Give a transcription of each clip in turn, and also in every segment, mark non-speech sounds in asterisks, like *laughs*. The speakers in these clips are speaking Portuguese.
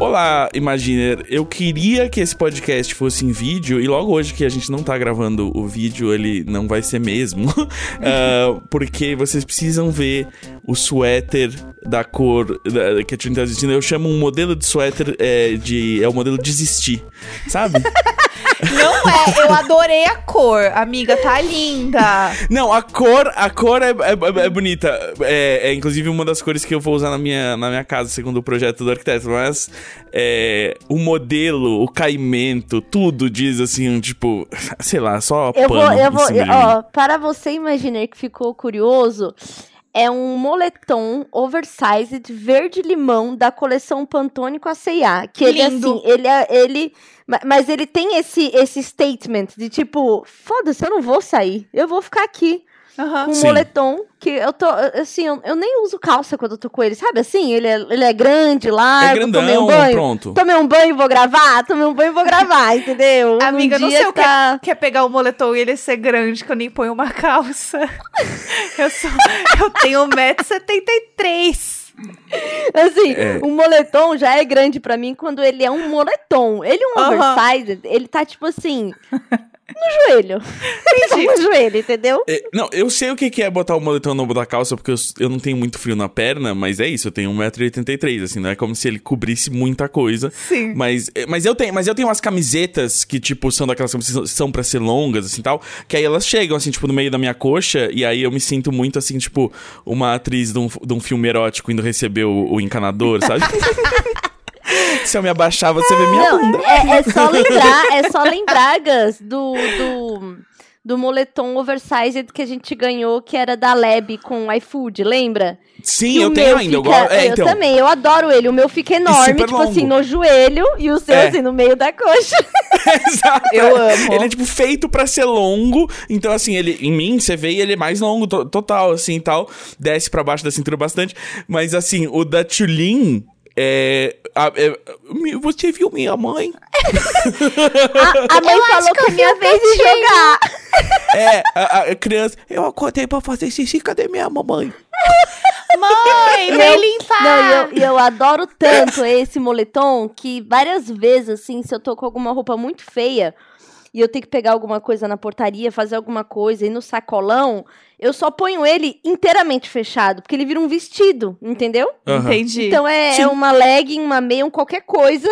Olá, Imaginer. Eu queria que esse podcast fosse em vídeo e logo hoje que a gente não tá gravando o vídeo, ele não vai ser mesmo. uh, *laughs* porque vocês precisam ver o suéter da cor da, que a Trinity tá assistindo. Eu chamo um modelo de suéter é, de. É o modelo desistir, sabe? *laughs* Não é, eu adorei a cor, amiga, tá linda. Não, a cor, a cor é, é, é bonita. É, é, inclusive uma das cores que eu vou usar na minha, na minha casa, segundo o projeto do arquiteto. Mas é, o modelo, o caimento, tudo diz assim, tipo, *laughs* sei lá, só eu vou, eu vou, ó, para você imaginar que ficou curioso, é um moletom oversized verde limão da coleção Pantone com a C&A, que ele assim, ele é ele mas ele tem esse esse statement de tipo, foda-se, eu não vou sair, eu vou ficar aqui. Uhum. Com um moletom, que eu tô, assim, eu, eu, nem uso calça quando eu tô com ele, sabe assim? Ele é, ele é grande, lá é grandão, tomei um banho, pronto. Tomei um banho e vou gravar, tomei um banho e vou gravar, entendeu? *laughs* Amiga, um não sei o tá... que é pegar o moletom e ele ser grande, que eu nem ponho uma calça. *laughs* eu, sou, eu tenho 1,73m. Assim, é. o moletom já é grande para mim quando ele é um moletom. Ele é um oversized, ele tá tipo assim, no joelho. *laughs* Entendi. no joelho, entendeu? É, não, eu sei o que é botar o moletom no da calça, porque eu, eu não tenho muito frio na perna, mas é isso, eu tenho 1,83m, assim, não é como se ele cobrisse muita coisa. Sim. Mas, é, mas, eu, tenho, mas eu tenho umas camisetas que, tipo, são daquelas que são pra ser longas, assim, tal, que aí elas chegam, assim, tipo, no meio da minha coxa, e aí eu me sinto muito, assim, tipo, uma atriz de um, de um filme erótico indo receber o, o encanador, sabe? *laughs* *laughs* Se eu me abaixar, você vê minha não, bunda. É, é, só lembrar, é só lembrar, Gus, do, do, do moletom oversized que a gente ganhou, que era da Lab com iFood, lembra? Sim, eu tenho ainda. Fica, eu, é, então. eu também, eu adoro ele. O meu fica enorme, tipo longo. assim, no joelho, e o seu, é. assim, no meio da coxa. *laughs* *laughs* Exato. Eu amo. Ele é, tipo, feito pra ser longo. Então, assim, ele em mim, você vê ele é mais longo, total, assim, tal. Desce pra baixo da cintura bastante. Mas, assim, o da Tulin, é, a, é, você viu minha mãe? a, a, mãe eu falou que, é minha vez de jogar. É, a, a, criança, eu acordei pra fazer xixi, cadê minha mamãe? Mãe, vem limpar! Não, e eu, eu adoro tanto esse moletom que várias vezes, assim, se eu tô com alguma roupa muito feia, e eu tenho que pegar alguma coisa na portaria, fazer alguma coisa, e no sacolão, eu só ponho ele inteiramente fechado, porque ele vira um vestido, entendeu? Uhum. Entendi. Então é, é, uma legging, uma meia, um qualquer coisa,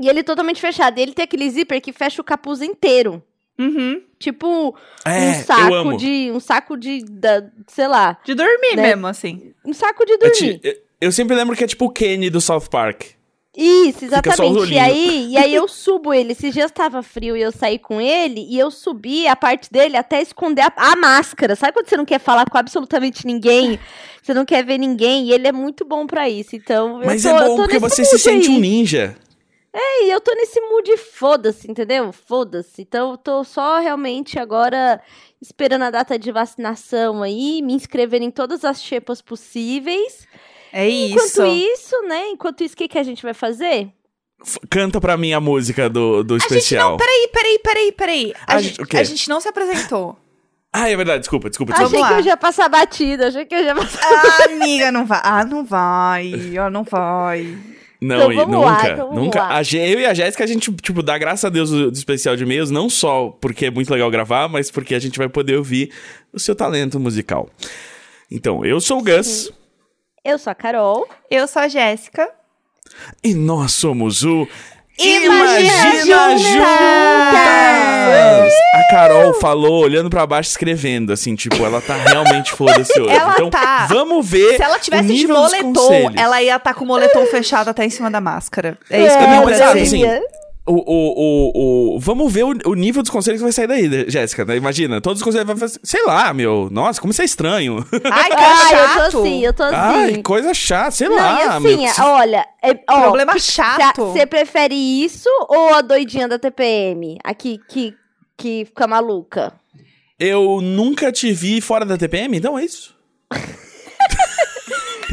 e ele totalmente fechado. E ele tem aquele zíper que fecha o capuz inteiro. Uhum. Tipo, é, um saco de. Um saco de. Da, sei lá. De dormir né? mesmo, assim. Um saco de dormir. Eu, eu sempre lembro que é tipo o Kenny do South Park. Isso, exatamente. E aí, e aí eu subo ele. Esses dias estava frio e eu saí com ele e eu subi a parte dele até esconder a, a, máscara. Sabe quando você não quer falar com absolutamente ninguém? Você não quer ver ninguém? E ele é muito bom para isso. Então, Mas tô, é bom porque você se sente aí. um ninja. É, e eu tô nesse mood foda-se, entendeu? Foda-se. Então, eu tô só realmente agora esperando a data de vacinação aí, me inscrever em todas as xepas possíveis. É isso. Enquanto isso, né? Enquanto isso, o que, que a gente vai fazer? Canta pra mim a música do, do a especial. Gente não, peraí, peraí, peraí, peraí. A, a, gente, a gente não se apresentou. Ah, é verdade, desculpa, desculpa, desculpa. Achei que eu ia passar batida, achei que eu ia passar Ah, amiga, não vai. Ah, não vai. Ah, não vai. Não, então, nunca, lá, então nunca. A, eu e a Jéssica, a gente, tipo, dá graças a Deus do, do especial de e-mails, não só porque é muito legal gravar, mas porque a gente vai poder ouvir o seu talento musical. Então, eu sou o Gus. Sim. Eu sou a Carol. Eu sou a Jéssica. E nós somos o Imagina, Imagina Juntas! A Carol falou olhando para baixo escrevendo, assim, tipo, ela tá realmente foda-se hoje. Ela então, tá. vamos ver. Se ela tivesse de moletom, ela ia estar tá com o moletom fechado até em cima da máscara. É isso que eu é, não, exato, assim, o, o, o, o, vamos ver o, o nível dos conselhos que vai sair daí, Jéssica. Né? Imagina, todos os conselhos vão fazer. Sei lá, meu. Nossa, como isso é estranho. Ai, *laughs* que Ai, chato. eu tô assim, eu tô assim. Ai, coisa chata, sei Não, lá. Assim, meu, olha. É, ó, Problema chato. Você prefere isso ou a doidinha da TPM? Aqui, que, que fica maluca? Eu nunca te vi fora da TPM, então é isso. *laughs*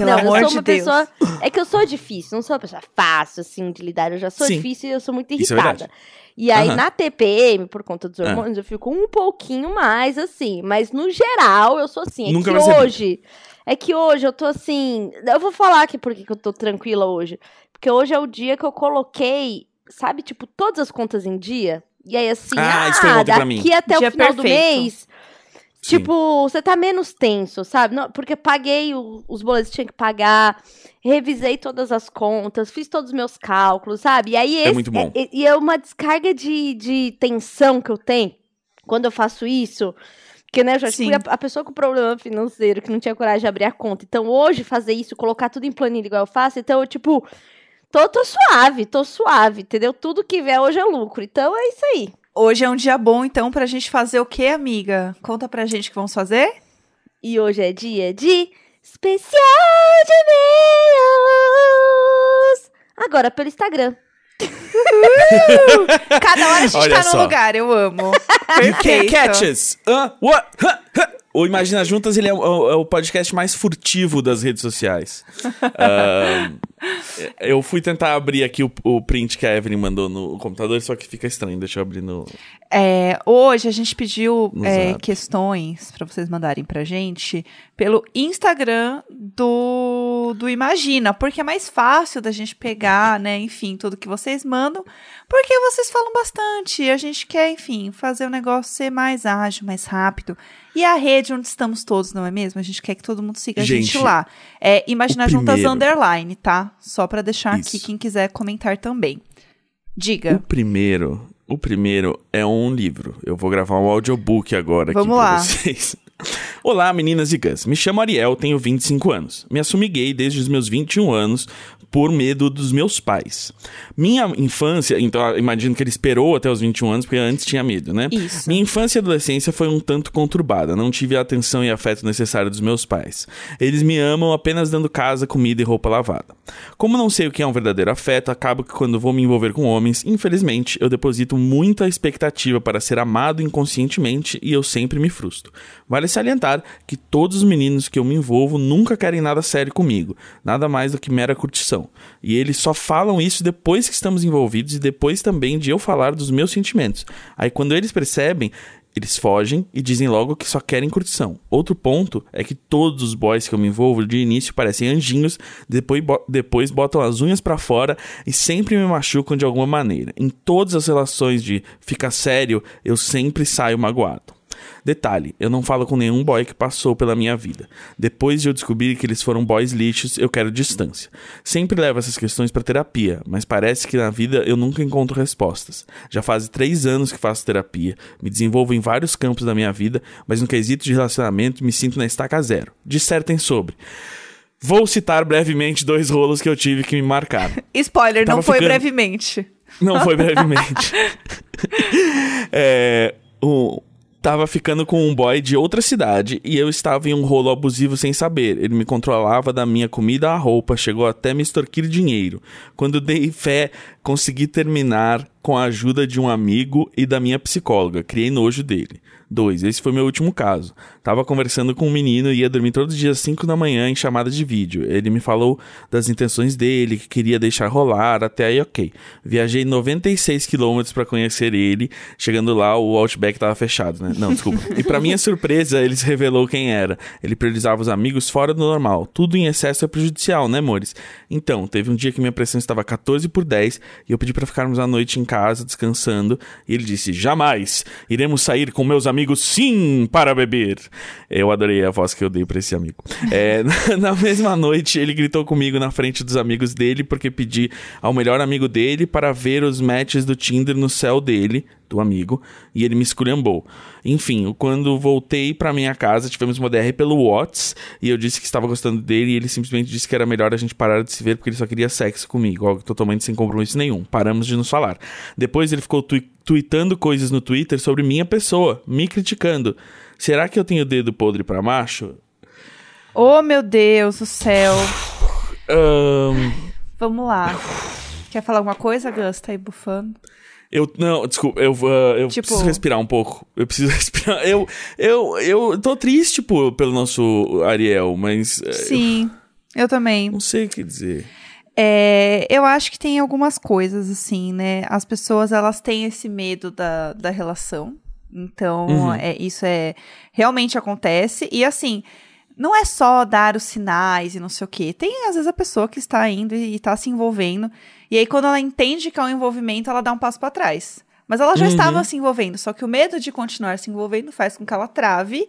Pelo não, amor eu sou de uma Deus. pessoa. É que eu sou difícil, não sou uma pessoa fácil, assim, de lidar. Eu já sou Sim. difícil e eu sou muito Isso é irritada. verdade. e aí, Aham. na TPM, por conta dos Ah. hormônios, eu fico um pouquinho mais assim. Mas no geral, eu sou assim. É Nunca que hoje. É que hoje eu tô assim. Eu vou falar aqui por que eu tô tranquila hoje. Porque hoje é o dia que eu coloquei, sabe, tipo, todas as contas em dia. E aí, assim, Ah, ah, isso foi ontem pra mim. daqui até Dia o final do perfeito. mês. Sim. Tipo, você tá menos tenso, sabe? Não, porque paguei o- os boletos que tinha que pagar, revisei todas as contas, fiz todos os meus cálculos, sabe? E aí esse, muito bom. é- e é uma descarga de, de tensão que eu tenho quando eu faço isso. Porque, né, eu já Sim. fui a, a pessoa com problema financeiro, que não tinha coragem de abrir a conta. Então, hoje, fazer isso, colocar tudo em planilha igual eu faço, então eu, tipo, tô, tô suave, tô suave, entendeu? Tudo que vier hoje é lucro. Então, é isso aí. Hoje é um dia bom, então, pra gente fazer o quê, amiga? Conta pra gente o que vamos fazer. E hoje é dia de especial de e-mails. Agora pelo Instagram. *laughs* Cada hora a gente Olha tá num só. lugar, eu amo. *laughs* You can't Perfeito. catch us. Hã? What? Hã? O Imagina Juntas, ele é o, é o podcast mais furtivo das redes sociais. *laughs* Ahn, eu fui tentar abrir aqui o, o print que a Evelyn mandou no computador, só que fica estranho. Deixa eu abrir no... É, hoje a gente pediu é, questões pra vocês mandarem pra gente pelo Instagram do, do Imagina, porque é mais fácil da gente pegar, né, enfim, tudo que vocês mandam, porque vocês falam bastante a gente quer, enfim, fazer o negócio ser mais ágil, mais rápido. E a rede onde estamos todos, não é mesmo? A gente quer que todo mundo siga a gente, Gente, lá. É Imagina o Juntas primeiro- Underline, tá? Só pra deixar aqui Isso. quem quiser comentar também. O Diga. primeiro, o primeiro é um livro. Eu vou gravar um audiobook agora Vamos aqui pra lá. *laughs* Olá, meninas e gãs. Me chamo Ariel, tenho 25 anos. Me assumi gay desde os meus 21 anos por medo dos meus pais. Minha infância, então imagino que ele esperou até os 21 anos porque antes tinha medo, né? Isso. Minha infância e adolescência foi um tanto conturbada. Não tive a atenção e afeto necessário dos meus pais. Eles me amam apenas dando casa, comida e roupa lavada. Como não sei o que é um verdadeiro afeto, acabo que quando vou me envolver com homens, infelizmente, eu deposito muita expectativa para ser amado inconscientemente e eu sempre me frustro. Vale salientar que todos os meninos que eu me envolvo nunca querem nada sério comigo, nada mais do que mera curtição. E eles só falam isso depois que estamos envolvidos e depois também de eu falar dos meus sentimentos. Aí quando eles percebem, eles fogem e dizem logo que só querem curtição. Outro ponto é que todos os boys que eu me envolvo de início parecem anjinhos, depois, bo- depois botam as unhas pra fora e sempre me machucam de alguma maneira. Em todas as relações de fica sério, eu sempre saio magoado. Detalhe, eu não falo com nenhum boy que passou pela minha vida. Depois de eu descobrir que eles foram boys lixos, eu quero distância. Sempre levo essas questões pra terapia, mas parece que na vida eu nunca encontro respostas. Já faz três anos que faço terapia, me desenvolvo em vários campos da minha vida, mas no quesito de relacionamento me sinto na estaca zero. Dissertem sobre. Vou citar brevemente dois rolos que eu tive que me marcaram. *laughs* Spoiler, não Tava foi ficando- brevemente. Não foi *laughs* brevemente. *laughs* é, o, tava ficando com um boy de outra cidade e eu estava em um rolo abusivo sem saber. Ele me controlava da minha comida à roupa, chegou até me extorquir dinheiro. Quando dei fé, consegui terminar com a ajuda de um amigo e da minha psicóloga. Criei nojo dele. 2. Esse foi meu último caso. Tava conversando com um menino e ia dormir todos os dias às 5 da manhã em chamada de vídeo. Ele me falou das intenções dele, que queria deixar rolar, até aí ok. Viajei 96 quilômetros pra conhecer ele. Chegando lá, o Outback tava fechado, né? Não, desculpa. E pra minha surpresa, ele se revelou quem era. Ele priorizava os amigos fora do normal. Tudo em excesso é prejudicial, né, amores? Então, teve um dia que minha pressão estava 14 por 10 e eu pedi pra ficarmos a noite em casa, descansando. E ele disse: Jamais! Iremos sair com meus amigos, sim, para beber. Eu adorei a voz que eu dei pra esse amigo. *laughs* É, *laughs* na mesma noite, ele gritou comigo na frente dos amigos dele porque pedi ao melhor amigo dele para ver os matches do Tinder no céu dele, do amigo, e ele me esculhambou. Enfim, quando voltei pra minha casa, tivemos uma DR pelo Whats, e eu disse que estava gostando dele, e ele simplesmente disse que era melhor a gente parar de se ver porque ele só queria sexo comigo, algo totalmente sem compromisso nenhum. Paramos de nos falar. Depois ele ficou tui- tweetando coisas no Twitter sobre minha pessoa, me criticando. Será que eu tenho dedo podre pra macho? Oh, meu Deus do céu. Ahn, Vamos lá. Quer falar alguma coisa, Gus? Tá aí bufando. Eu, não, desculpa, eu, ah, eu Tipo- preciso respirar um pouco. Eu preciso *laughs* respirar. Eu, eu, eu tô triste por, pelo nosso Ariel, mas. eh, Sim. Eu também. Não sei o que dizer. É, eu acho que tem algumas coisas, assim, né? As pessoas, elas têm esse medo da, da relação. Então, Uhum. é, isso é... Realmente acontece. E, assim, não é só dar os sinais e não sei o quê. Tem, às vezes, a pessoa que está indo e está se envolvendo. E aí, quando ela entende que é um envolvimento, ela dá um passo para trás. Mas ela já Uhum. estava se envolvendo. Só que o medo de continuar se envolvendo faz com que ela trave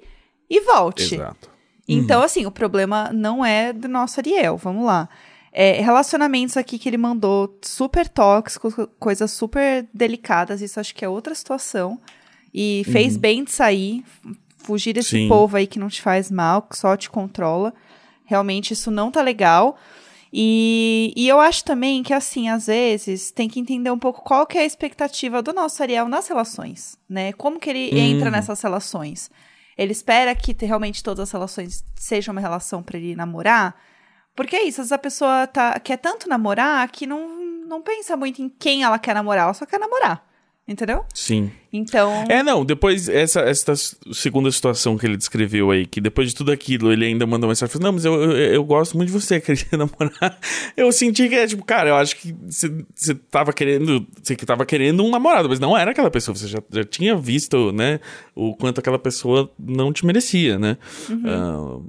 e volte. Exato. Então, assim, o problema não é do nosso Ariel, vamos lá. É, relacionamentos aqui que ele mandou super tóxicos, co- coisas super delicadas, isso acho que é outra situação. E fez bem de sair, fugir desse Sim. povo aí que não te faz mal, que só te controla. Realmente isso não tá legal. E, e eu acho também que, assim, às vezes tem que entender um pouco qual que é a expectativa do nosso Ariel nas relações, né? Como que ele entra Uhum. nessas relações. Ele espera que te- realmente todas as relações sejam uma relação pra ele namorar. Porque é isso, às vezes a pessoa tá, quer tanto namorar que não, não pensa muito em quem ela quer namorar, ela só quer namorar. Entendeu? Sim. Então. É, não, depois, essa, essa segunda situação que ele descreveu aí, que depois de tudo aquilo, ele ainda mandou uma mensagem, falou, não, mas eu, eu, eu gosto muito de você, *laughs* queria namorar. Eu senti que é, tipo, cara, eu acho que você você tava querendo, você que tava querendo um namorado, mas não era aquela pessoa, você já, já tinha visto, né, o quanto aquela pessoa não te merecia, né? Ah,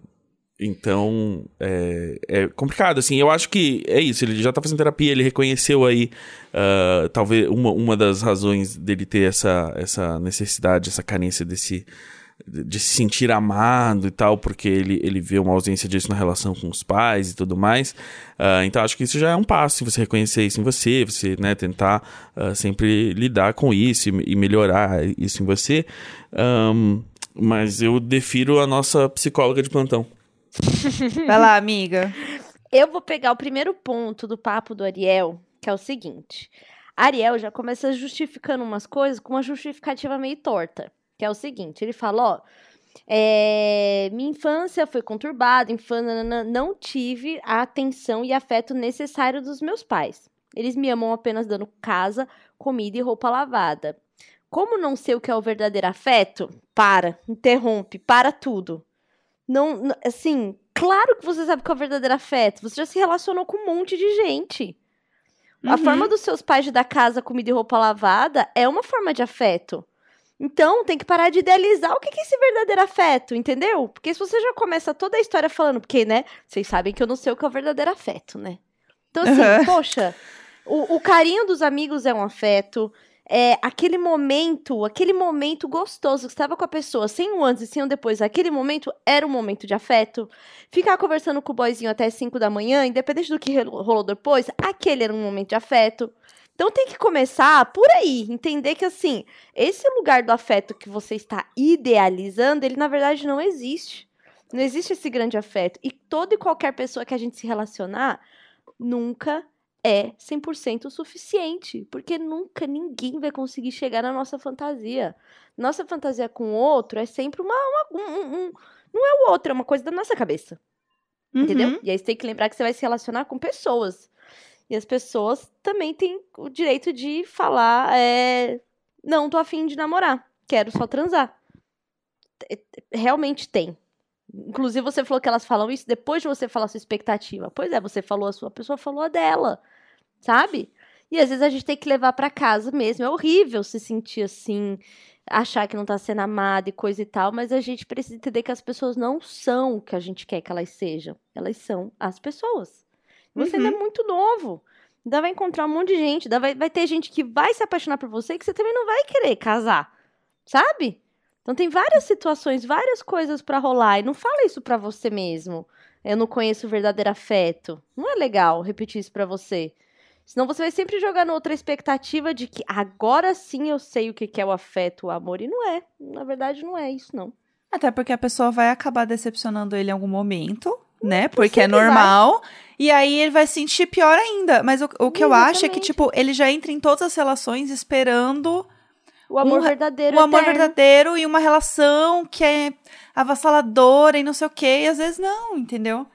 então, é, é complicado, assim, eu acho que é isso, ele já tá fazendo terapia, ele reconheceu aí, ah, talvez, uma, uma das razões dele ter essa, essa necessidade, essa carência desse, de se sentir amado e tal, porque ele, ele vê uma ausência disso na relação com os pais e tudo mais, Ah, então acho que isso já é um passo, você reconhecer isso em você, você, né, tentar ah, sempre lidar com isso e, e melhorar isso em você, Ahn, mas eu defiro a nossa psicóloga de plantão. *laughs* Vai lá, amiga. Eu vou pegar o primeiro ponto do papo do Ariel, que é o seguinte. Ariel já começa justificando umas coisas com uma justificativa meio torta. Que é o seguinte, ele fala, ó, é, minha infância foi conturbada, infância, não tive a atenção e afeto necessário dos meus pais. Eles me amam apenas dando casa, comida e roupa lavada. Como não sei o que é o verdadeiro afeto? Para, interrompe, para tudo. Não, assim, claro que você sabe que é o verdadeiro afeto. Você já se relacionou com um monte de gente. A Uhum. forma dos seus pais de dar casa, comida e roupa lavada é uma forma de afeto. Então, tem que parar de idealizar o que que é esse verdadeiro afeto, entendeu? Porque se você já começa toda a história falando, porque, né, vocês sabem que eu não sei o que é o verdadeiro afeto, né? Então, assim, Uhum. poxa, o, o carinho dos amigos é um afeto. É, aquele momento, aquele momento gostoso que estava com a pessoa, sem o antes e sem o depois, aquele momento era um momento de afeto. Ficar conversando com o boyzinho até 5 da manhã, independente do que rolou depois, aquele era um momento de afeto. Então tem que começar por aí, entender que assim, esse lugar do afeto que você está idealizando, ele na verdade não existe. Não existe esse grande afeto. E toda e qualquer pessoa que a gente se relacionar nunca é 100% o suficiente, porque nunca ninguém vai conseguir chegar na nossa fantasia. Nossa fantasia com o outro é sempre uma, uma- um, um- não é o outro, é uma coisa da nossa cabeça. Entendeu? Uhum. E aí você tem que lembrar que você vai se relacionar com pessoas. E as pessoas também têm o direito de falar: é, não tô afim de namorar, quero só transar. T- Realmente tem. Inclusive, você falou que elas falam isso depois de você falar a sua expectativa. Pois é, você falou a sua, a pessoa falou a dela. Sabe? E às vezes a gente tem que levar pra casa mesmo. É horrível se sentir assim, achar que não tá sendo amada e coisa e tal, mas a gente precisa entender que as pessoas não são o que a gente quer que elas sejam. Elas são as pessoas. Você ainda é muito novo. Ainda vai encontrar um monte de gente. Ainda vai, vai ter gente que vai se apaixonar por você que você também não vai querer casar. Sabe? Então tem várias situações, várias coisas pra rolar. E não fala isso pra você mesmo. Eu não conheço o verdadeiro afeto. Não é legal repetir isso pra você. Senão você vai sempre jogar noutra expectativa de que agora sim eu sei o que é o afeto, o amor. E não é. Na verdade, não é isso, não. Até porque a pessoa vai acabar decepcionando ele em algum momento, né? Porque é sempre vai. normal. E aí ele vai se sentir pior ainda. Mas o, o que eu acho é que, tipo, ele já entra em todas as relações esperando O amor Um- verdadeiro o amor eterno. verdadeiro e uma relação que é avassaladora e não sei o quê. E às vezes não, entendeu?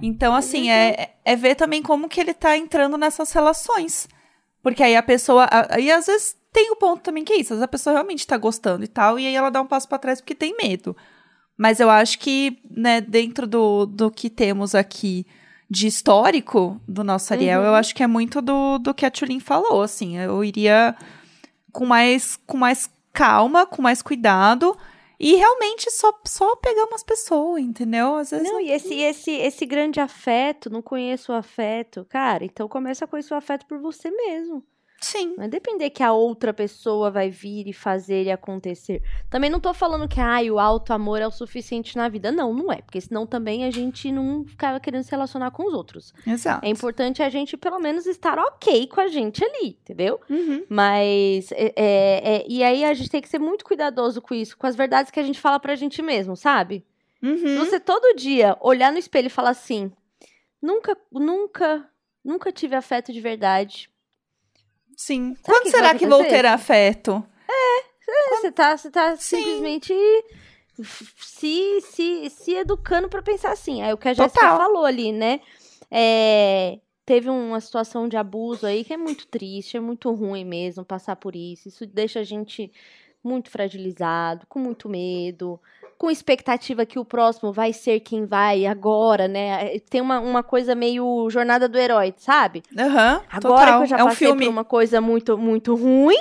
Então, assim, é, é ver também como que ele tá entrando nessas relações. Porque aí a pessoa. a- E às vezes tem o ponto também que é isso. Às vezes a pessoa realmente tá gostando e tal. E aí ela dá um passo pra trás porque tem medo. Mas eu acho que, né, dentro do, do que temos aqui de histórico do nosso Ariel, Uhum. eu acho que é muito do, do que a Tulin falou, assim. Eu iria com mais, com mais calma, com mais cuidado. E realmente só, só pegar umas pessoas, entendeu? Às vezes. Não, e esse, esse, esse grande afeto, não conheço o afeto, cara, então começa a conhecer o afeto por você mesmo. Sim. Não é depender que a outra pessoa vai vir e fazer e acontecer. Também não tô falando que ai, o alto amor é o suficiente na vida. Não, não é. Porque senão também a gente não ficava querendo se relacionar com os outros. Exato. É importante a gente, pelo menos, estar ok com a gente ali, entendeu? Uhum. Mas. É, é- é- e aí a gente tem que ser muito cuidadoso com isso, com as verdades que a gente fala pra gente mesmo, sabe? Uhum. Você todo dia olhar no espelho e falar assim: nunca, nunca, nunca tive afeto de verdade. Sim. Sabe Quando que será que vou ter afeto? É, Você tá, você tá Sim. simplesmente se, se, se educando pra pensar assim. É o que a Jéssica falou ali, né? É, teve uma situação de abuso aí que é muito triste, é muito ruim mesmo passar por isso. Isso deixa a gente muito fragilizado, com muito medo, com expectativa que o próximo vai ser quem vai agora, né? Tem uma, uma coisa meio jornada do herói, sabe? Aham. Agora total. que eu já é um passei filme. por uma coisa muito, muito ruim,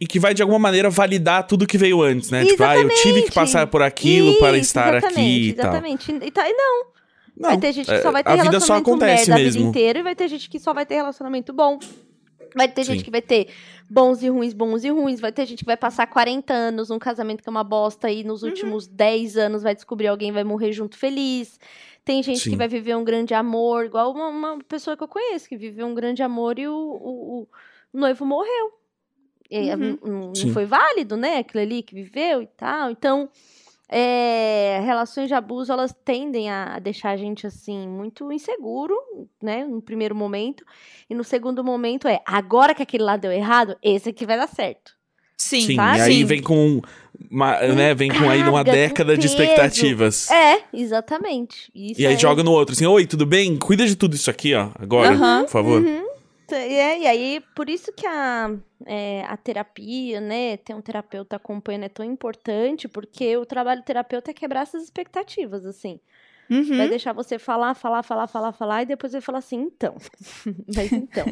E que vai, de alguma maneira, validar tudo que veio antes, né? Tipo, ah, eu tive que Exatamente. passar por aquilo para Isso, estar aqui exatamente, e tal. Exatamente. E tá- e não, Não, vai ter gente que é, só vai ter a vida só relacionamento acontece merda a vida mesmo. inteira e vai ter gente que só vai ter relacionamento bom. Vai ter Sim. gente que vai ter bons e ruins, bons e ruins. Vai ter gente que vai passar 40 anos num casamento que é uma bosta e Uhum. nos últimos 10 anos vai descobrir alguém e vai morrer junto feliz. Tem gente Sim. que vai viver um grande amor, igual uma, uma pessoa que eu conheço, que viveu um grande amor e o, o- o noivo morreu. E, Uhum. não- não, foi válido, né? Aquilo ali que viveu e tal. Então, é, relações de abuso, elas tendem a deixar a gente, assim, muito inseguro, né? No primeiro momento. E no segundo momento é, agora que aquele lado deu errado, esse aqui vai dar certo. Sim, Sim, sabe? e aí Sim. vem com uma, né, vem com aí uma década de expectativas. É, exatamente. Isso E aí é- joga no outro, assim, oi, tudo bem? Cuida de tudo isso aqui, ó, agora, por favor. Uhum. É, e aí, por isso que a, é, a terapia, né, ter um terapeuta acompanhando é tão importante, porque o trabalho do terapeuta é quebrar essas expectativas, assim. Uhum. Vai deixar você falar, falar, falar, falar, falar, e depois vai falar assim, então. *laughs* Mas então,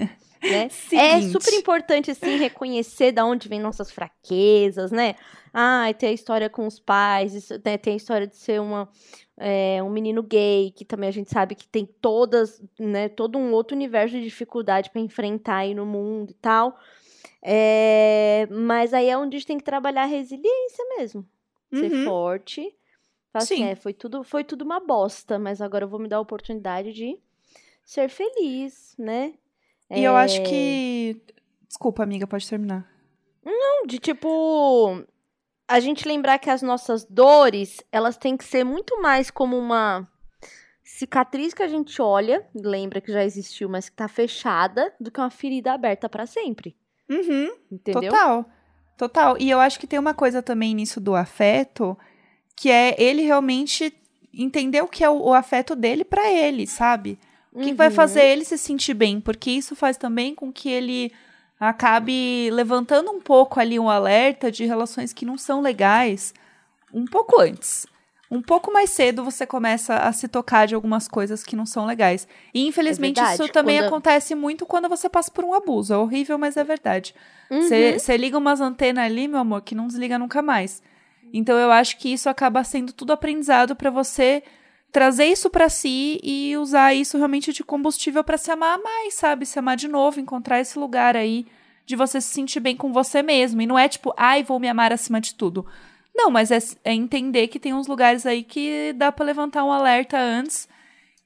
né? É super importante, assim, reconhecer da onde vem nossas fraquezas, né? Ah, tem a história com os pais, isso, né, tem a história de ser uma, é, um menino gay, que também a gente sabe que tem todas, né, todo um outro universo de dificuldade para enfrentar aí no mundo e tal. É, mas aí é onde a gente tem que trabalhar a resiliência mesmo. Ser Uhum. forte. Falar assim, Sim. é, foi tudo, foi tudo uma bosta, mas agora eu vou me dar a oportunidade de ser feliz, né? E eu acho É, que. Desculpa, amiga, pode terminar. De tipo. A gente lembrar que as nossas dores, elas têm que ser muito mais como uma cicatriz que a gente olha, lembra que já existiu, mas que tá fechada, do que uma ferida aberta pra sempre. Uhum. Entendeu? Total. Total. E eu acho que tem uma coisa também nisso do afeto, que é ele realmente entender o que é o, o afeto dele pra ele, sabe? O que, que vai Uhum. fazer ele se sentir bem? Porque isso faz também com que ele acabe levantando um pouco ali um alerta de relações que não são legais um pouco antes. Um pouco mais cedo você começa a se tocar de algumas coisas que não são legais. E infelizmente É isso também quando- acontece muito quando você passa por um abuso. É horrível, mas é verdade. Uhum. Você liga umas antenas ali, meu amor, que não desliga nunca mais. Então eu acho que isso acaba sendo tudo aprendizado pra você trazer isso pra si e usar isso realmente de combustível pra se amar mais, sabe? Se amar de novo, encontrar esse lugar aí de você se sentir bem com você mesmo. E não é tipo, ai, vou me amar acima de tudo. Não, mas é, é entender que tem uns lugares aí que dá pra levantar um alerta antes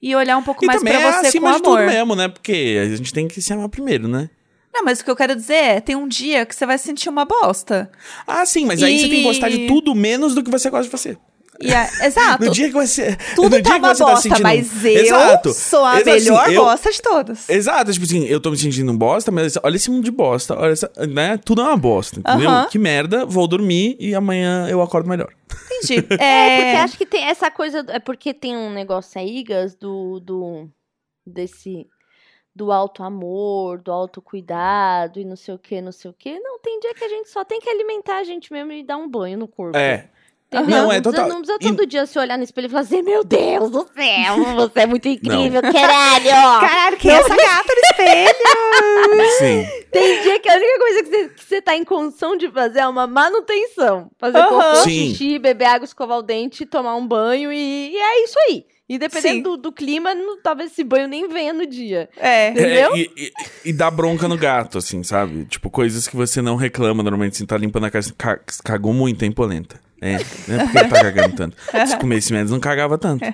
e olhar um pouco E mais pra é você com acima de amor. tudo mesmo, né? Porque a gente tem que se amar primeiro, né? Não, mas o que eu quero dizer é, tem um dia que você vai se sentir uma bosta. Ah, sim, mas aí você tem que gostar de tudo menos do que você gosta de você. A- exato. *laughs* No dia que você. Tudo no dia tá que uma você tá bosta, sentindo... mas eu Exato. sou a Exato, assim, melhor eu- bosta de todas. Exato, tipo assim, eu tô me sentindo um bosta, mas olha esse mundo de bosta, olha essa, né? Tudo é uma bosta, entendeu? Aham. Que merda, vou dormir e amanhã eu acordo melhor. Entendi. *laughs* É, porque É, acho que tem essa coisa. É porque tem um negócio aí, Gas, do. do desse. Do alto amor, do autocuidado e não sei o que, não sei o que. Não, tem dia que a gente só tem que alimentar a gente mesmo e dar um banho no corpo. É. Entendeu? Não, é precisa, total. não precisa todo dia se olhar no espelho e falar assim, meu Deus do céu, *laughs* você é muito incrível, caralho! Caralho, quem é essa gata no espelho? *laughs* Sim. Tem dia que a única coisa que você, que você tá em condição de fazer é uma manutenção. Fazer Aham. cocô, xixi, beber água, escovar o dente, tomar um banho e, e é isso aí. E dependendo do, do clima, não- talvez esse banho nem venha no dia. É. Entendeu? É, e, e, e dá bronca no gato, assim, sabe? Tipo, coisas que você não reclama normalmente, assim, tá limpando a casa, ca- cagou muito, hein, polenta. É, não é porque tá cagando tanto. *laughs* Se comesse menos, não cagava tanto. *laughs*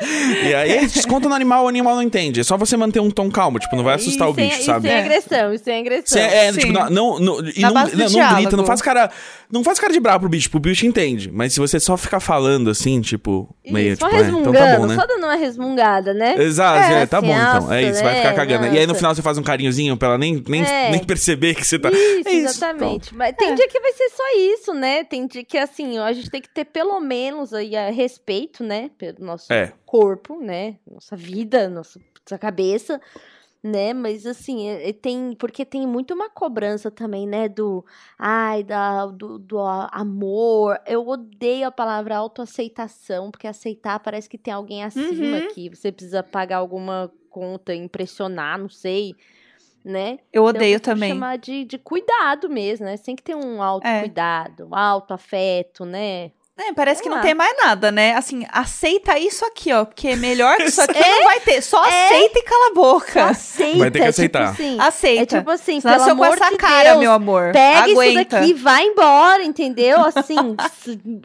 *laughs* e aí, desconta no animal, o animal não entende. É só você manter um tom calmo, tipo, não vai assustar e o sem, bicho, e sabe? sem É. agressão, e sem agressão. É, Sim. tipo, não, não, não- e não, não, não grita, não faz cara. Não faz cara de bravo pro bicho, pro bicho entende. Mas se você só ficar falando assim, tipo, meio Isso, só tipo, é, então resmungando, tá bom, né? só dando uma resmungada, né? Exato, É, é, tá assim, bom então. nossa, É isso, vai ficar né, cagando. E aí no nossa. final você faz um carinhozinho pra ela nem, nem, É. nem perceber que você tá. Isso, É isso, exatamente. Mas tem dia que vai ser só isso, né? Tem dia que, assim, a gente tem que ter pelo menos aí a respeito, né? Pelo nosso É. corpo, né? Nossa vida, nossa, nossa cabeça, né? Mas, assim, é- é- tem... Porque tem muito uma cobrança também, né? Do... Ai, da, do, do amor. Eu odeio a palavra autoaceitação, porque aceitar parece que tem alguém acima Uhum. que você precisa pagar alguma conta, impressionar, não sei, né? Eu Então, odeio prefiro também. chamar de, de cuidado mesmo, né? Tem que ter um autocuidado, um autoafeto, né? É, parece que Sei não lá. tem mais nada, né? Assim, aceita isso aqui, ó. Porque melhor que isso aqui *laughs* não vai ter. Só aceita e cala a Só boca. aceita. Vai ter que é aceitar. Tipo assim, Aceita. é tipo assim, Você pelo nasceu com amor essa de cara, Deus, meu amor. Pega Aguenta. isso daqui e vai embora, entendeu? Assim,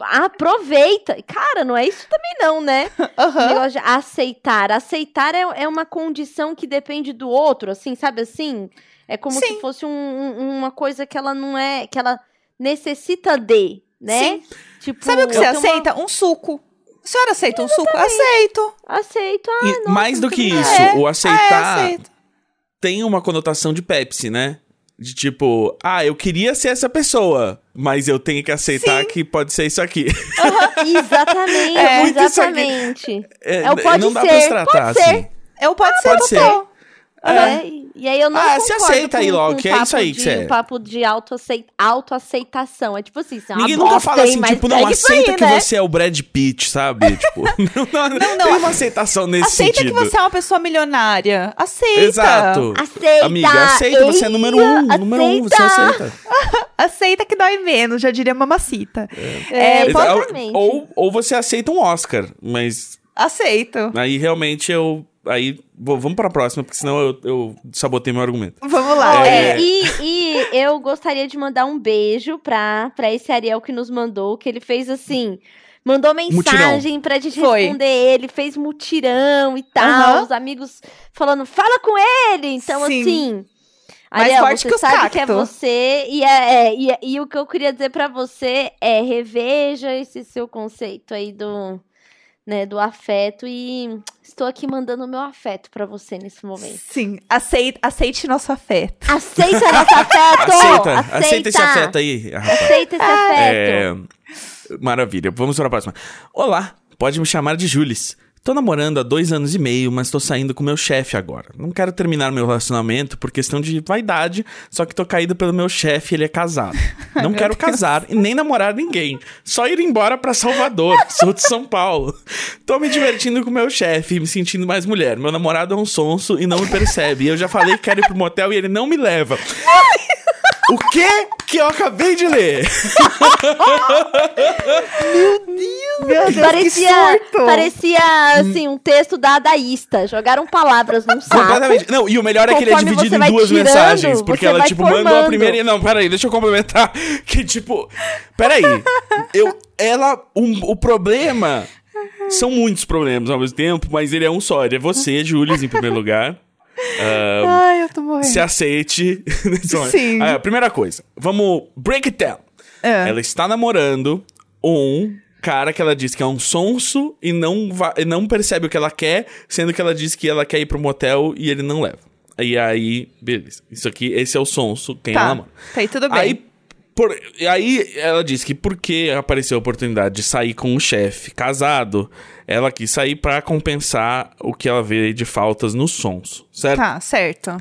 aproveita. Cara, não é isso também não, né? *laughs* Negócio de aceitar. Aceitar é, é uma condição que depende do outro, assim, sabe assim? É como Sim. se fosse um- um- uma coisa que ela não é, que ela necessita de, né? Sim. Tipo, Sabe o que você tenho uma- aceita? Um suco. A senhora aceita um suco? Aceito. Aceito. Ah, E nossa, mais do que isso, É, o Ah, é, aceitar aceito. tem uma conotação de Pepsi, né? De tipo, ah, eu queria ser essa pessoa, mas eu tenho que aceitar Sim. que pode ser isso aqui. Exatamente, *laughs* É muito isso aqui. exatamente. É, É o pode não dá ser, pra se tratar pode assim. Eu pode ser pode ser. É, e- aí eu não Ah, se aceita aí logo, que é isso aí que de, você é. o papo de autoacei- autoaceitação. É tipo assim, você é uma Ninguém nunca fala assim, tipo, não, aí, aceita que né? você é o Brad Pitt, sabe? tipo, *laughs* *laughs* não, não, Não, tem uma aceitação nesse Aceita sentido. que você é uma pessoa milionária. Aceita. Exato. Aceita! Amiga, aceita, você é número um. Número um, você aceita. *laughs* Aceita que dói menos, já diria mamacita. É, É, exatamente. Ou, ou você aceita um Oscar, mas Aceito. aí realmente eu. Aí, vou- vamos pra próxima, porque senão eu, eu sabotei meu argumento. Vamos lá. É. É, e, e eu gostaria de mandar um beijo pra, pra esse Ariel que nos mandou, que ele fez assim. Mandou mensagem pra gente Foi. responder ele, fez mutirão e tal. Aham. Os amigos falando, fala com ele! Então, Sim. assim. Mais Ariel, forte você que os sabe que é cacto. você. E, é, é, e, e o que eu queria dizer pra você é reveja esse seu conceito aí do, né, do afeto. E estou aqui mandando o meu afeto pra você nesse momento. Sim, aceite, aceite nosso afeto. Aceita nosso afeto! Aceita, aceita, esse afeto aí, rapaz. Aceita esse afeto. É, Maravilha, vamos para a próxima. Olá, pode me chamar de Jules. Tô namorando há dois anos e meio, mas tô saindo com meu chefe agora. Não quero terminar meu relacionamento por questão de vaidade, só que tô caído pelo meu chefe e ele é casado. *laughs* Não quero casar e nem namorar ninguém. Só ir embora pra Salvador. *laughs* Sou de São Paulo. Tô me divertindo com meu chefe me sentindo mais mulher. Meu namorado é um sonso e não me percebe. Eu já falei que quero ir pro motel e ele não me leva. O que que eu acabei de ler? Meu Deus, Parecia, que surto. parecia assim, um texto da Adaísta. Jogaram palavras num saco. Completamente. Não, e o melhor é que ele é dividido em duas tirando, mensagens. Porque ela, tipo, mandou a formando. primeira e. Não, peraí, deixa eu complementar. *laughs* Que, tipo. Peraí. Eu. Ela. um- o problema. São muitos problemas ao mesmo tempo, mas ele é um só. Ele é você, Julius, em primeiro lugar. Ai, eu tô morrendo. Se aceite. *laughs* Sim. Ah, primeira coisa. Vamos. Break it down. É. Ela está namorando um cara que ela diz que é um sonso e não, e não percebe o que ela quer, sendo que ela diz que ela quer ir pro motel e ele não leva. E aí, beleza. Isso aqui, esse é o sonso, quem ela Tá, namora. tá aí tudo bem. Aí, por, e aí ela disse que porque apareceu a oportunidade de sair com um chefe casado, ela quis sair pra compensar o que ela vê de faltas no sonso, certo? Tá, certo.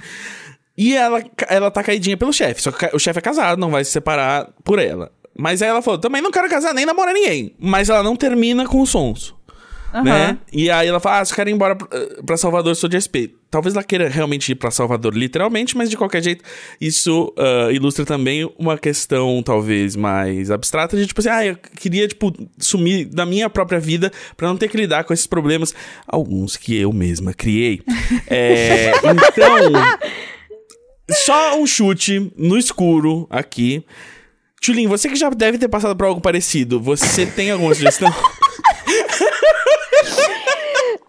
E ela, ela tá caidinha pelo chefe. Só que o chefe é casado, não vai se separar por ela. Mas aí ela falou, também não quero casar nem namorar ninguém. Mas ela não termina com o sonso. Né? E aí ela fala, ah, se eu quero ir embora pra- pra Salvador, sou de SP. Talvez ela queira realmente ir pra Salvador, literalmente, mas de qualquer jeito, isso ah, ilustra também uma questão, talvez, mais abstrata, de tipo assim, ah, eu queria, tipo, sumir da minha própria vida pra não ter que lidar com esses problemas, alguns que eu mesma criei. É, *laughs* então, só um chute no escuro aqui. Tulin, você que já deve ter passado por algo parecido, você tem alguma sugestão? *laughs*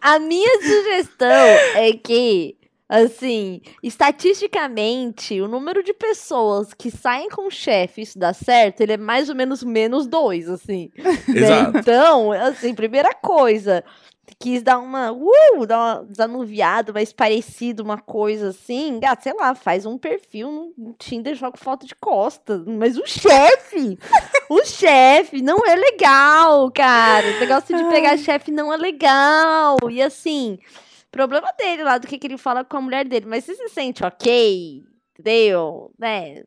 A minha sugestão é que, assim, estatisticamente, o número de pessoas que saem com o chefe isso dá certo, ele é mais ou menos menos dois, assim. né? Exato. Então, assim, primeira coisa, quis dar uma, uh, dar uma desanuviada, mais parecido, uma coisa assim, ah, sei lá, faz um perfil no Tinder, joga foto de costas, mas o chefe, o *laughs* chefe não é legal, cara, o negócio de pegar chefe não é legal, e assim, problema dele lá, do que, que ele fala com a mulher dele, mas se se sente ok, entendeu, né,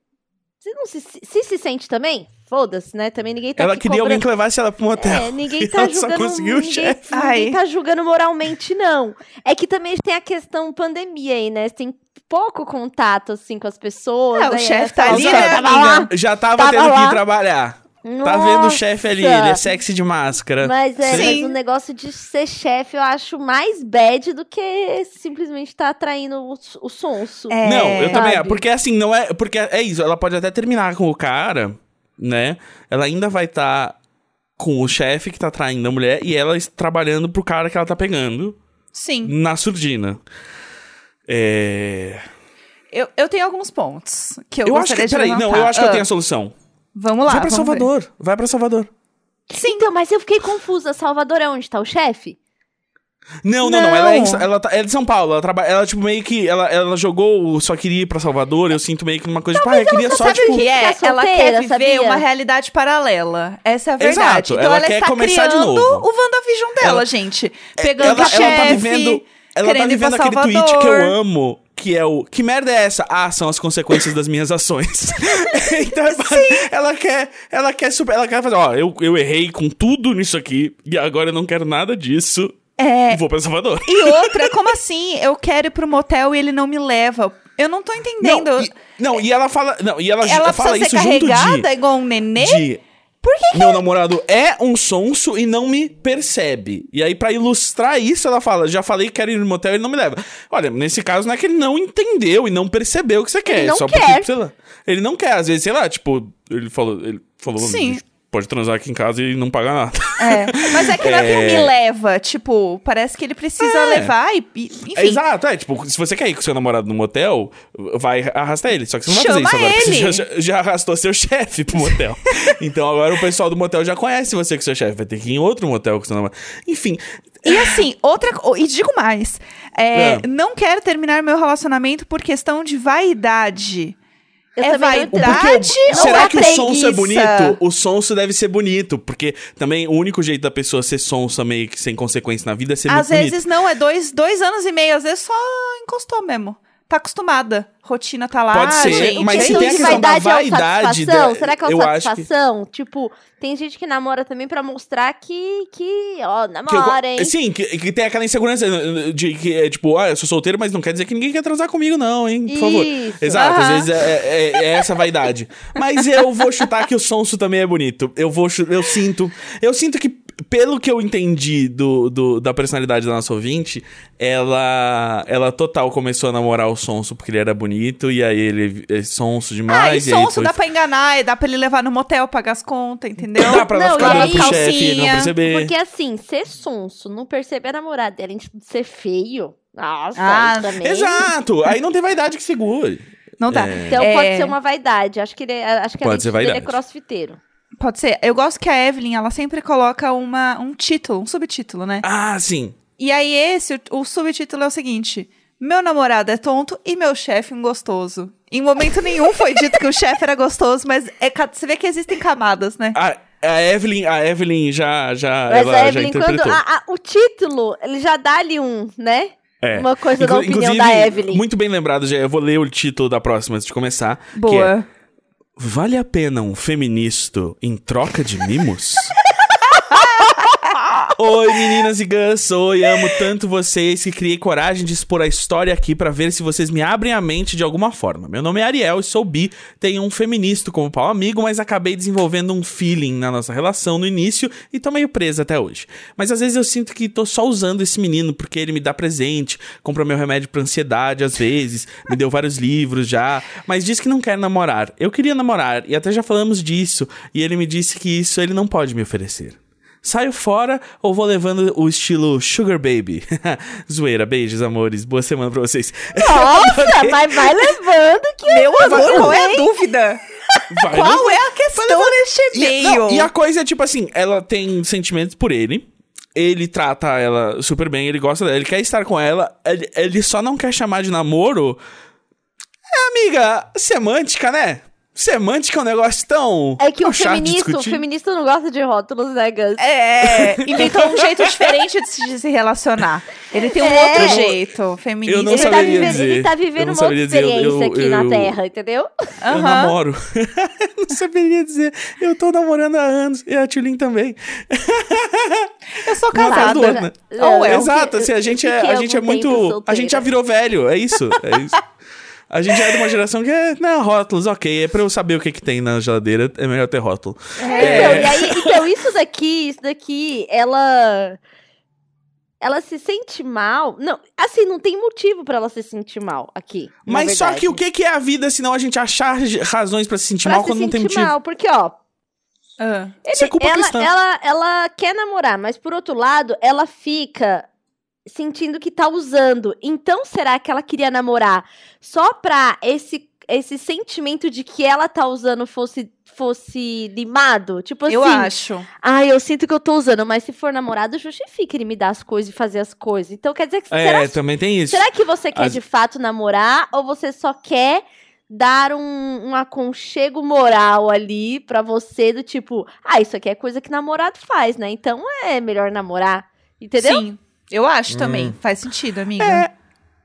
se não se, se, se sente também, foda-se, né, também ninguém tá ela aqui queria alguém cobrando- que levasse ela pro motel. é, ninguém E *laughs* tá ela só julgando. conseguiu o ninguém, chefe. ninguém tá julgando moralmente, não. É que também tem a questão pandemia aí, né? Você tem pouco contato, assim, com as pessoas. É, o aí chefe tá ali, "Você né? Já tava, Tava tendo que lá. ir trabalhar. Tá vendo o Nossa. chefe ali, ele é sexy de máscara. Mas é, Sim. mas o negócio de ser chefe eu acho mais bad do que simplesmente tá atraindo o, o sonso. É. Não, eu também. sabe? Porque assim, não é. Porque é isso, ela pode até terminar com o cara, né? Ela ainda vai estar com o chefe que tá traindo a mulher e ela trabalhando pro cara que ela tá pegando Sim. na surdina. É. Eu, eu tenho alguns pontos que eu, Eu, acho que. de Peraí, levantar. não, eu acho que eu Ah, tenho a solução. Vamos lá, vai pra vamos ver. Salvador. Vai pra Salvador. Sim. Então, mas eu fiquei confusa. Salvador é onde tá o chefe? Não, não, não. Não. Ela, é, em- ela, tá- é de São Paulo. Ela trabalha. Ela, tipo, meio que. Ela, ela jogou o só queria ir pra Salvador. Eu sinto meio que uma coisa, tipo, ah, eu queria só, Sabe tipo. o que é? Ela quer viver sabia? uma realidade paralela. Essa é a verdade. Exato, Então ela ela, quer está começar de criando novo. o WandaVision dela, Ela- gente. Pegando ela, o chefe, ela tá vivendo. Ela tá querendo ir pra vivendo aquele Salvador. tweet que eu amo. Que é o. Que merda é essa? Ah, são as consequências das minhas ações. *laughs* então, ela quer. Ela quer super. Ela quer fazer, ó, eu, eu errei com tudo nisso aqui. E agora eu não quero nada disso. É. Vou pra Salvador. E outra, como assim? Eu quero ir pro motel e ele não me leva. Eu não tô entendendo. Não, e, não, e ela fala. Não, e ela, ela fala precisa isso ser junto carregada de. igual um nenê? de que que meu namorado é um sonso e não me percebe. E aí, pra ilustrar isso, ela fala: já falei que quero ir no motel e ele não me leva. Olha, nesse caso, não é que ele não entendeu e não percebeu o que você quer. não só quer. porque, sei lá. Ele não quer, às vezes, sei lá, tipo, ele falou, ele falou, Sim. "A gente pode transar aqui em casa e não pagar nada. É, mas é que não é que É. me leva, tipo, parece que ele precisa É. levar e, e- enfim. Exato, é, tipo, se você quer ir com seu namorado no motel, vai arrastar ele. Só que você não vai Chama fazer isso agora, porque ele. você já, já arrastou seu chefe pro motel. *laughs* então agora o pessoal do motel já conhece você com seu chefe, vai ter que ir em outro motel com seu namorado. Enfim, E assim, outra e digo mais, é, É. não quero terminar meu relacionamento por questão de vaidade. Eu é vaidade o- ou será é que o sonso é preguiça? bonito? O sonso deve ser bonito, porque também o único jeito da pessoa ser sonsa meio que sem consequência na vida é ser Às muito vezes não, é dois, dois anos e meio, às vezes só encostou mesmo. Tá acostumada. Rotina tá lá, Pode ser, gente. mas se tem a questão da vaidade é vaidade satisfação? da- Será que é uma acho que- satisfação? Tipo, tem gente que namora também pra mostrar que, que ó, Que eu- namora, hein? sim, que, que tem aquela insegurança de que é tipo, ah, eu sou solteiro, mas não quer dizer que ninguém quer transar comigo, não, hein? Por favor. Isso. Exato, às Aham. vezes é, é- é essa vaidade. Mas eu vou chutar que o sonso também é bonito. Eu vou eu sinto. Eu sinto que, pelo que eu entendi do, do- da personalidade da nossa ouvinte, ela. Ela total começou a namorar o sonso porque ele era bonito, e aí ele é sonso Ah, e demais. e aí sonso foi- dá pra enganar, e dá pra ele levar no motel, pagar as contas, entendeu? Dá pra ela Não, ficar olhando pro aí- chefe e não calcinha, perceber. Porque assim, ser sonso, não perceber a namorada dela, de ser feio. Nossa, Ah, aí também. Exato! Aí não tem vaidade que segure. Não dá. É. Então É. pode ser uma vaidade. Acho que ele, é- acho que Pode ser é vaidade. crossfiteiro. Pode ser. Eu gosto que a Evelyn, ela sempre coloca uma, um título, um subtítulo, né? Ah, sim. E aí esse, o, o subtítulo é o seguinte: Meu namorado é tonto e meu chefe um gostoso. Em momento nenhum foi dito que o chefe era gostoso, mas é você vê que existem camadas, né? A, a Evelyn, a Evelyn já, já, Mas ela a já Evelyn, quando. interpretou. a- a- o título, ele já dá ali um, né? É. Uma coisa da Inclu- opinião inclusive, da Evelyn. Muito bem lembrado, já. Eu vou ler o título da próxima antes de começar. que é Boa. Vale a pena um feminista em troca de mimos? Oi, meninas e Gus. Oi, amo tanto vocês que criei coragem de expor a história aqui para ver se vocês me abrem a mente de alguma forma. Meu nome é Ariel e sou bi, tenho um feminista como pau amigo, mas acabei desenvolvendo um feeling na nossa relação no início e tô meio presa até hoje. Mas às vezes eu sinto que tô só usando esse menino porque ele me dá presente, compra meu remédio pra ansiedade às vezes, me deu vários livros já, mas diz que não quer namorar. Eu queria namorar e até já falamos disso e ele me disse que isso ele não pode me oferecer. Saio fora ou vou levando o estilo Sugar Baby? *laughs* Zoeira, beijos, amores. Boa semana pra vocês. Nossa, *laughs* mas vai levando que Meu eu amor, qual é a dúvida? Vai Qual levando. é a questão neste E, não, e-mail? e a coisa é tipo assim, ela tem sentimentos por ele. Ele trata ela super bem, ele gosta dela, ele quer estar com ela, ele, ele só não quer chamar de namoro. É, amiga, semântica, né? Semântica é um negócio tão. É que tão o feminista, o feminista não gosta de rótulos, né, Gus? É, *laughs* inventou um jeito diferente de se, de se relacionar. Ele tem um É. outro jeito, feminista. Eu não ele, tá saberia vive- dizer. ele tá Eu vivendo não uma outra dizer, eu- experiência eu- aqui eu- na Terra, entendeu? Eu Aham. namoro. *laughs* não saberia dizer. Eu tô namorando há anos. E a Tulin também. Eu sou Uma casada. outro, né? Não, é. Exato, assim, a gente é, a gente é algum tempo muito. A gente já virou velho, é isso. É isso. *laughs* A gente é de uma geração que é, não, rótulos, ok. É pra eu saber o que, que tem na geladeira, é melhor ter rótulo. Então, e aí, então, isso daqui, isso daqui, ela. Ela se sente mal. Não, assim, não tem motivo pra ela se sentir mal aqui. Mas só que o que, que é a vida se não a gente achar razões pra se sentir Pra mal se quando não tem motivo? mal, porque, ó, Ah. Isso é culpa ela, ela, ela quer namorar, mas por outro lado, ela fica sentindo que tá usando. Então, será que ela queria namorar só pra esse, esse sentimento de que ela tá usando fosse, fosse limado? Tipo assim, Eu acho. ah, eu sinto que eu tô usando, mas se for namorado, justifica ele me dar as coisas e fazer as coisas. Então, quer dizer que É, será, também tem isso. será que você quer As- de fato namorar ou você só quer dar um, um aconchego moral ali pra você do tipo, ah, isso aqui é coisa que namorado faz, né? Então é melhor namorar, entendeu? Sim. Eu acho Hum. também. Faz sentido, amiga. É.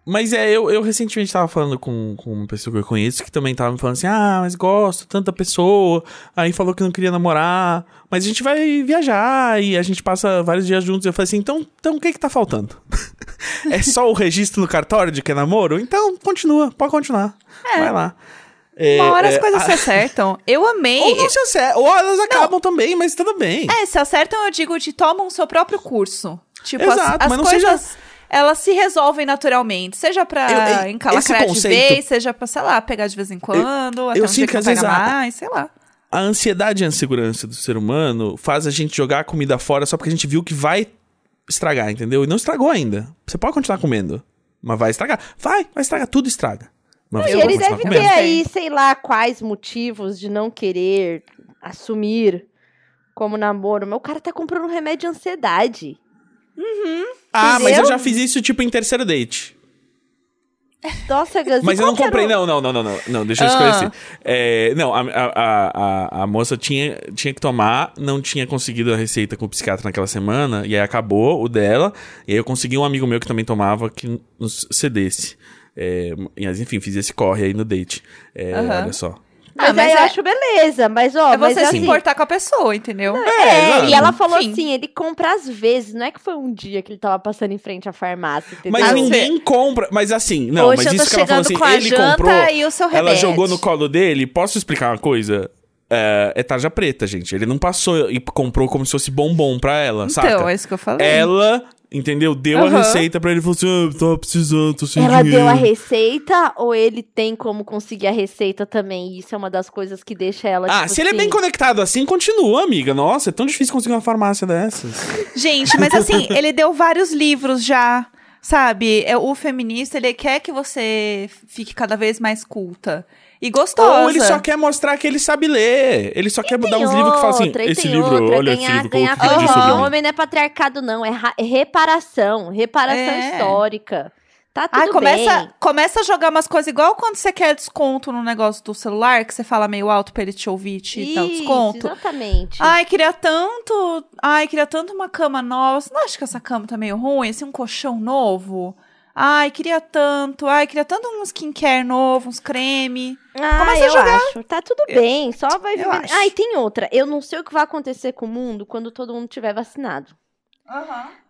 Mas é, eu, eu recentemente tava falando com, com uma pessoa que eu conheço que também tava me falando assim: ah, mas gosto tanto da pessoa. Aí falou que não queria namorar. Mas a gente vai viajar e a gente passa vários dias juntos. Eu falei assim: então, então o que que tá faltando? *laughs* é só o registro no cartório de que é namoro? Então continua, pode continuar. Vai lá. É, Uma hora é, as coisas a- se acertam. Eu amei. Ou não se acertam, ou elas acabam também, mas tudo bem. É, se acertam, eu digo, de tomam o seu próprio curso. Tipo, as- Exato, as, mas não coisas, elas se resolvem naturalmente. Seja pra Eu- eu- encalacrar de vez, seja pra, sei lá, pegar de vez em quando, até eu um sinto dia que que às não pega vezes a- mais, sei lá. a ansiedade e a insegurança do ser humano faz a gente jogar a comida fora só porque a gente viu que vai estragar, entendeu? E não estragou ainda. Você pode continuar comendo, mas vai estragar. Vai, vai estragar, tudo estraga. Mas E pode ele deve comendo. ter aí, sei lá, quais motivos de não querer assumir como namoro. Mas o cara tá comprando um remédio de ansiedade. Ah, mas eu entendeu? já fiz isso tipo em terceiro date. Nossa, Gus, Mas eu não comprei, não, não, não, não, não, não, deixa eu Ah. esclarecer. É, não, a, a, a, a- moça tinha, tinha que tomar, não tinha conseguido a receita com o psiquiatra naquela semana, e aí acabou o dela, e aí eu consegui um amigo meu que também tomava que nos cedesse. É, mas enfim, fiz esse corre aí no date. É, Aham. Olha só. Mas, Ah, mas aí eu é- acho beleza, mas ó, É mas você se assim, importar com a pessoa, entendeu? É, exato. e ela falou Enfim. assim, ele compra às vezes, não é que foi um dia que ele tava passando em frente à farmácia, entendeu? Mas ninguém compra. Mas assim, não, Hoje mas isso que ela falou assim, com a ele janta comprou. e o seu Ela jogou no colo dele. Posso explicar uma coisa? É, é tarja preta, gente. Ele não passou e comprou como se fosse bombom pra ela, Então, saca? é isso que eu falei. Ela, entendeu? Deu a Aham. receita pra ele e falou assim: ah, tava precisando, tô sem Ela dinheiro. deu a receita ou ele tem como conseguir a receita também? Isso é uma das coisas que deixa ela, Ah, tipo se ele é bem assim, conectado assim, continua, amiga. Nossa, é tão difícil conseguir uma farmácia dessas. Gente, mas assim, *laughs* ele deu vários livros já, sabe? É, O feminista, ele quer que você fique cada vez mais culta. E gostosa. Ou ele só quer mostrar que ele sabe ler. Ele só quer dar Tem uns livros que falam assim: e esse livro, outra, olha ganhar, esse livro que ganhar de sobre mim. homem não é patriarcado, não. É ra- reparação. Reparação É. histórica. Tá tudo Ai, começa, bem. começa a jogar umas coisas igual quando você quer desconto no negócio do celular, que você fala meio alto pra ele te ouvir e te dar o Isso, desconto. exatamente. Ai, queria tanto. Ai, queria tanto uma cama nova. Você não acha que essa cama tá meio ruim? Assim, um colchão novo? Ai, queria tanto. Ai, queria tanto um skincare novo, uns creme. Ah, Começa a eu jogar. acho. Tá tudo bem, só vai eu viver. Ah, e tem outra. Eu não sei o que vai acontecer com o mundo quando todo mundo tiver vacinado.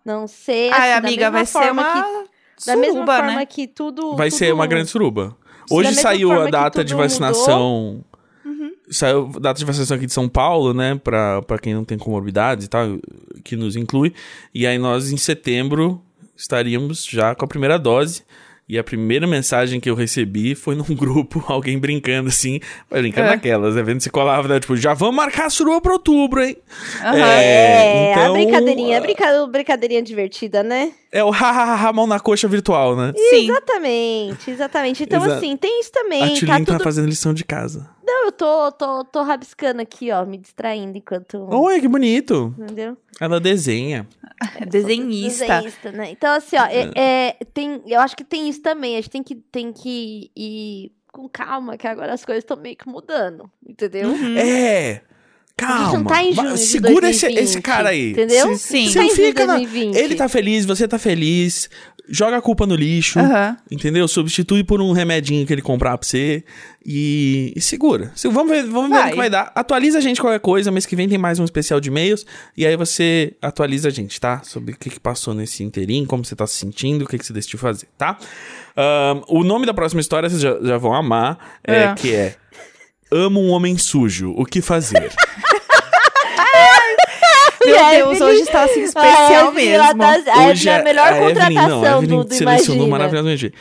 Não sei. Ai, assim, da amiga, vai ser uma que, Da mesma suruba, forma né? que tudo. Vai ser tudo- uma grande suruba. Hoje saiu a data de vacinação. Saiu a data de vacinação aqui de São Paulo, né? Pra, pra quem não tem comorbidades e tal, que nos inclui. E aí nós, em setembro, estaríamos já com a primeira dose. E a primeira mensagem que eu recebi foi num *laughs* grupo, alguém brincando assim, brincando É. naquelas, né? Vendo se colava, né? Tipo, já vamos marcar a suruba pra outubro, hein? Aham. É, então, a brincadeirinha, a brinca- brincadeirinha divertida, né? É o ha-ha-ha mão na coxa virtual, né? Sim. Exatamente, exatamente. Então, Exa- assim, tem isso também. a Tá Tulin tá tudo. fazendo lição de casa. Não, eu tô, tô, tô rabiscando aqui, ó, me distraindo enquanto. Olha, que bonito. Entendeu? Ela desenha. É desenhista. Desenhista, né? Então, assim, ó, é, é, tem, eu acho que tem isso também. A gente tem que, tem que ir com calma, que agora as coisas estão meio que mudando, entendeu? Uhum. É. A Calma. gente não tá junho de Segura esse, 2020, esse cara aí. Entendeu? Se- Sim. Você Tá junho de fica na- 2020. Ele tá feliz, você tá feliz. Joga a culpa no lixo. Aham. Entendeu? Substitui por um remedinho que ele comprar pra você. E, e segura. Se- Vamos ver, vamos ver o que vai dar. Atualiza a gente qualquer coisa. Mês que vem tem mais um especial de e-mails. E aí você atualiza a gente, tá? Sobre o que, que passou nesse inteirinho, como você tá se sentindo, o que, que você decidiu fazer, tá? Ahn, o nome da próxima história vocês já, já vão amar. É, É. Que é Amo um homem sujo. O que fazer? *laughs* Meu A Deus, Evelyn- hoje tá assim A especial ela mesmo. tá- a Evelyn é a melhor a Evelyn- contratação não, a Evelyn do, do selecionou Imagina. maravilhosamente.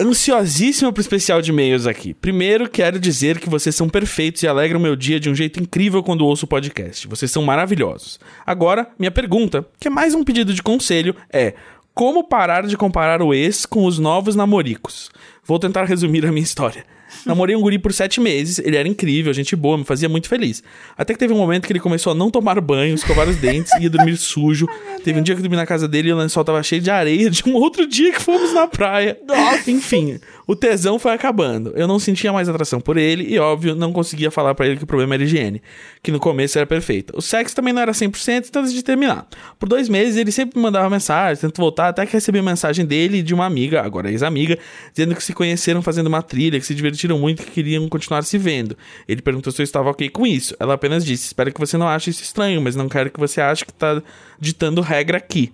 Ansiosíssima pro especial de e-mails aqui. Primeiro, quero dizer que vocês são perfeitos e alegram o meu dia de um jeito incrível quando ouço o podcast. Vocês são maravilhosos. Agora, minha pergunta, que é mais um pedido de conselho, é: como parar de comparar o ex com os novos namoricos? Vou tentar resumir a minha história. Namorei um guri por sete meses, ele era incrível, gente boa, me fazia muito feliz. Até que teve um momento que ele começou a não tomar banho, escovar os dentes, ia dormir sujo. *laughs* teve um dia que eu dormi na casa dele e o lençol tava cheio de areia de um outro dia que fomos na praia. Enfim, o tesão foi acabando. Eu não sentia mais atração por ele e, óbvio, não conseguia falar pra ele que o problema era higiene, que no começo era perfeita. O sexo também não era 100%, então decidi terminar. Por dois meses ele sempre me mandava mensagem, tento voltar, até que recebi mensagem dele e de uma amiga, agora ex-amiga, dizendo que se conheceram fazendo uma trilha, que se divertiram muito e que queriam continuar se vendo. Ele perguntou se eu estava ok com isso. Ela apenas disse: Espero que você não ache isso estranho, mas não quero que você ache que tá ditando regra aqui.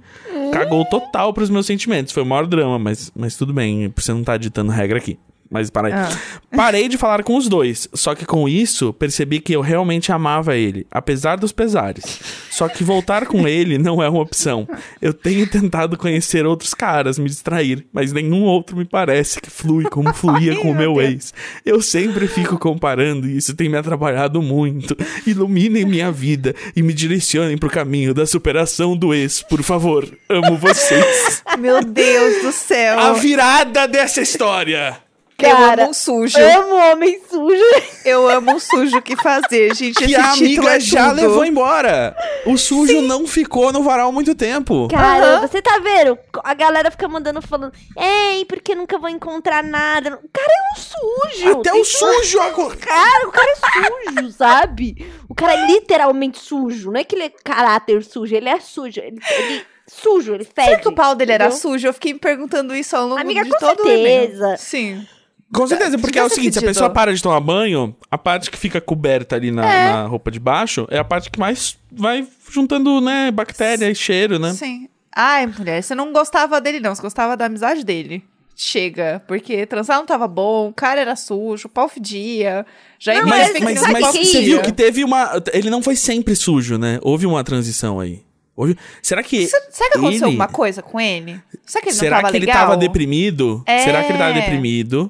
Cagou total pros meus sentimentos. Foi o maior drama, mas, mas tudo bem, você não tá ditando regra aqui. Mas para aí. Ah. *laughs* Parei de falar com os dois. Só que com isso, percebi que eu realmente amava ele, apesar dos pesares. Só que voltar com ele não é uma opção. Eu tenho tentado conhecer outros caras, me distrair, mas nenhum outro me parece que flui como fluía *laughs* com o meu ex. Eu sempre fico comparando e isso tem me atrapalhado muito. Iluminem minha vida e me direcionem pro caminho da superação do ex, por favor. Amo vocês. *laughs* Meu Deus do céu. A virada dessa história. Eu Cara, amo um sujo. Amo homem sujo. Eu amo um sujo que fazer, gente. que esse a amiga é já tudo. levou embora. O sujo não ficou no varal muito tempo. Cara, Aham. você tá vendo? A galera fica mandando falando, ei, porque nunca vou encontrar nada. O cara é um sujo. Até o sujo. *laughs* aco- Cara, o cara é sujo, sabe? O cara é literalmente sujo. Não é que ele é caráter sujo, ele é sujo. Ele, ele sujo, ele fede. Será que o pau dele era entendeu? sujo? Eu fiquei me perguntando isso ao longo Amiga, de com todo o e-mail. certeza. Sim. Com certeza, porque é o seguinte: se a pessoa para de tomar banho, a parte que fica coberta ali na, É. na roupa de baixo é a parte que mais vai juntando, né, bactéria e cheiro, né? Sim. Ai, mulher, você não gostava dele, não. Você gostava da amizade dele. Chega, porque transar não tava bom, o cara era sujo, o pau fedia. Já Não, Mas, mas- mas, mas você viu que teve uma. Ele não foi sempre sujo, né? Houve uma transição aí. Houve... Será que. Será que aconteceu ele- alguma coisa com ele? Será que ele Será não tava que ele legal? tava deprimido? É. Será que ele tava deprimido?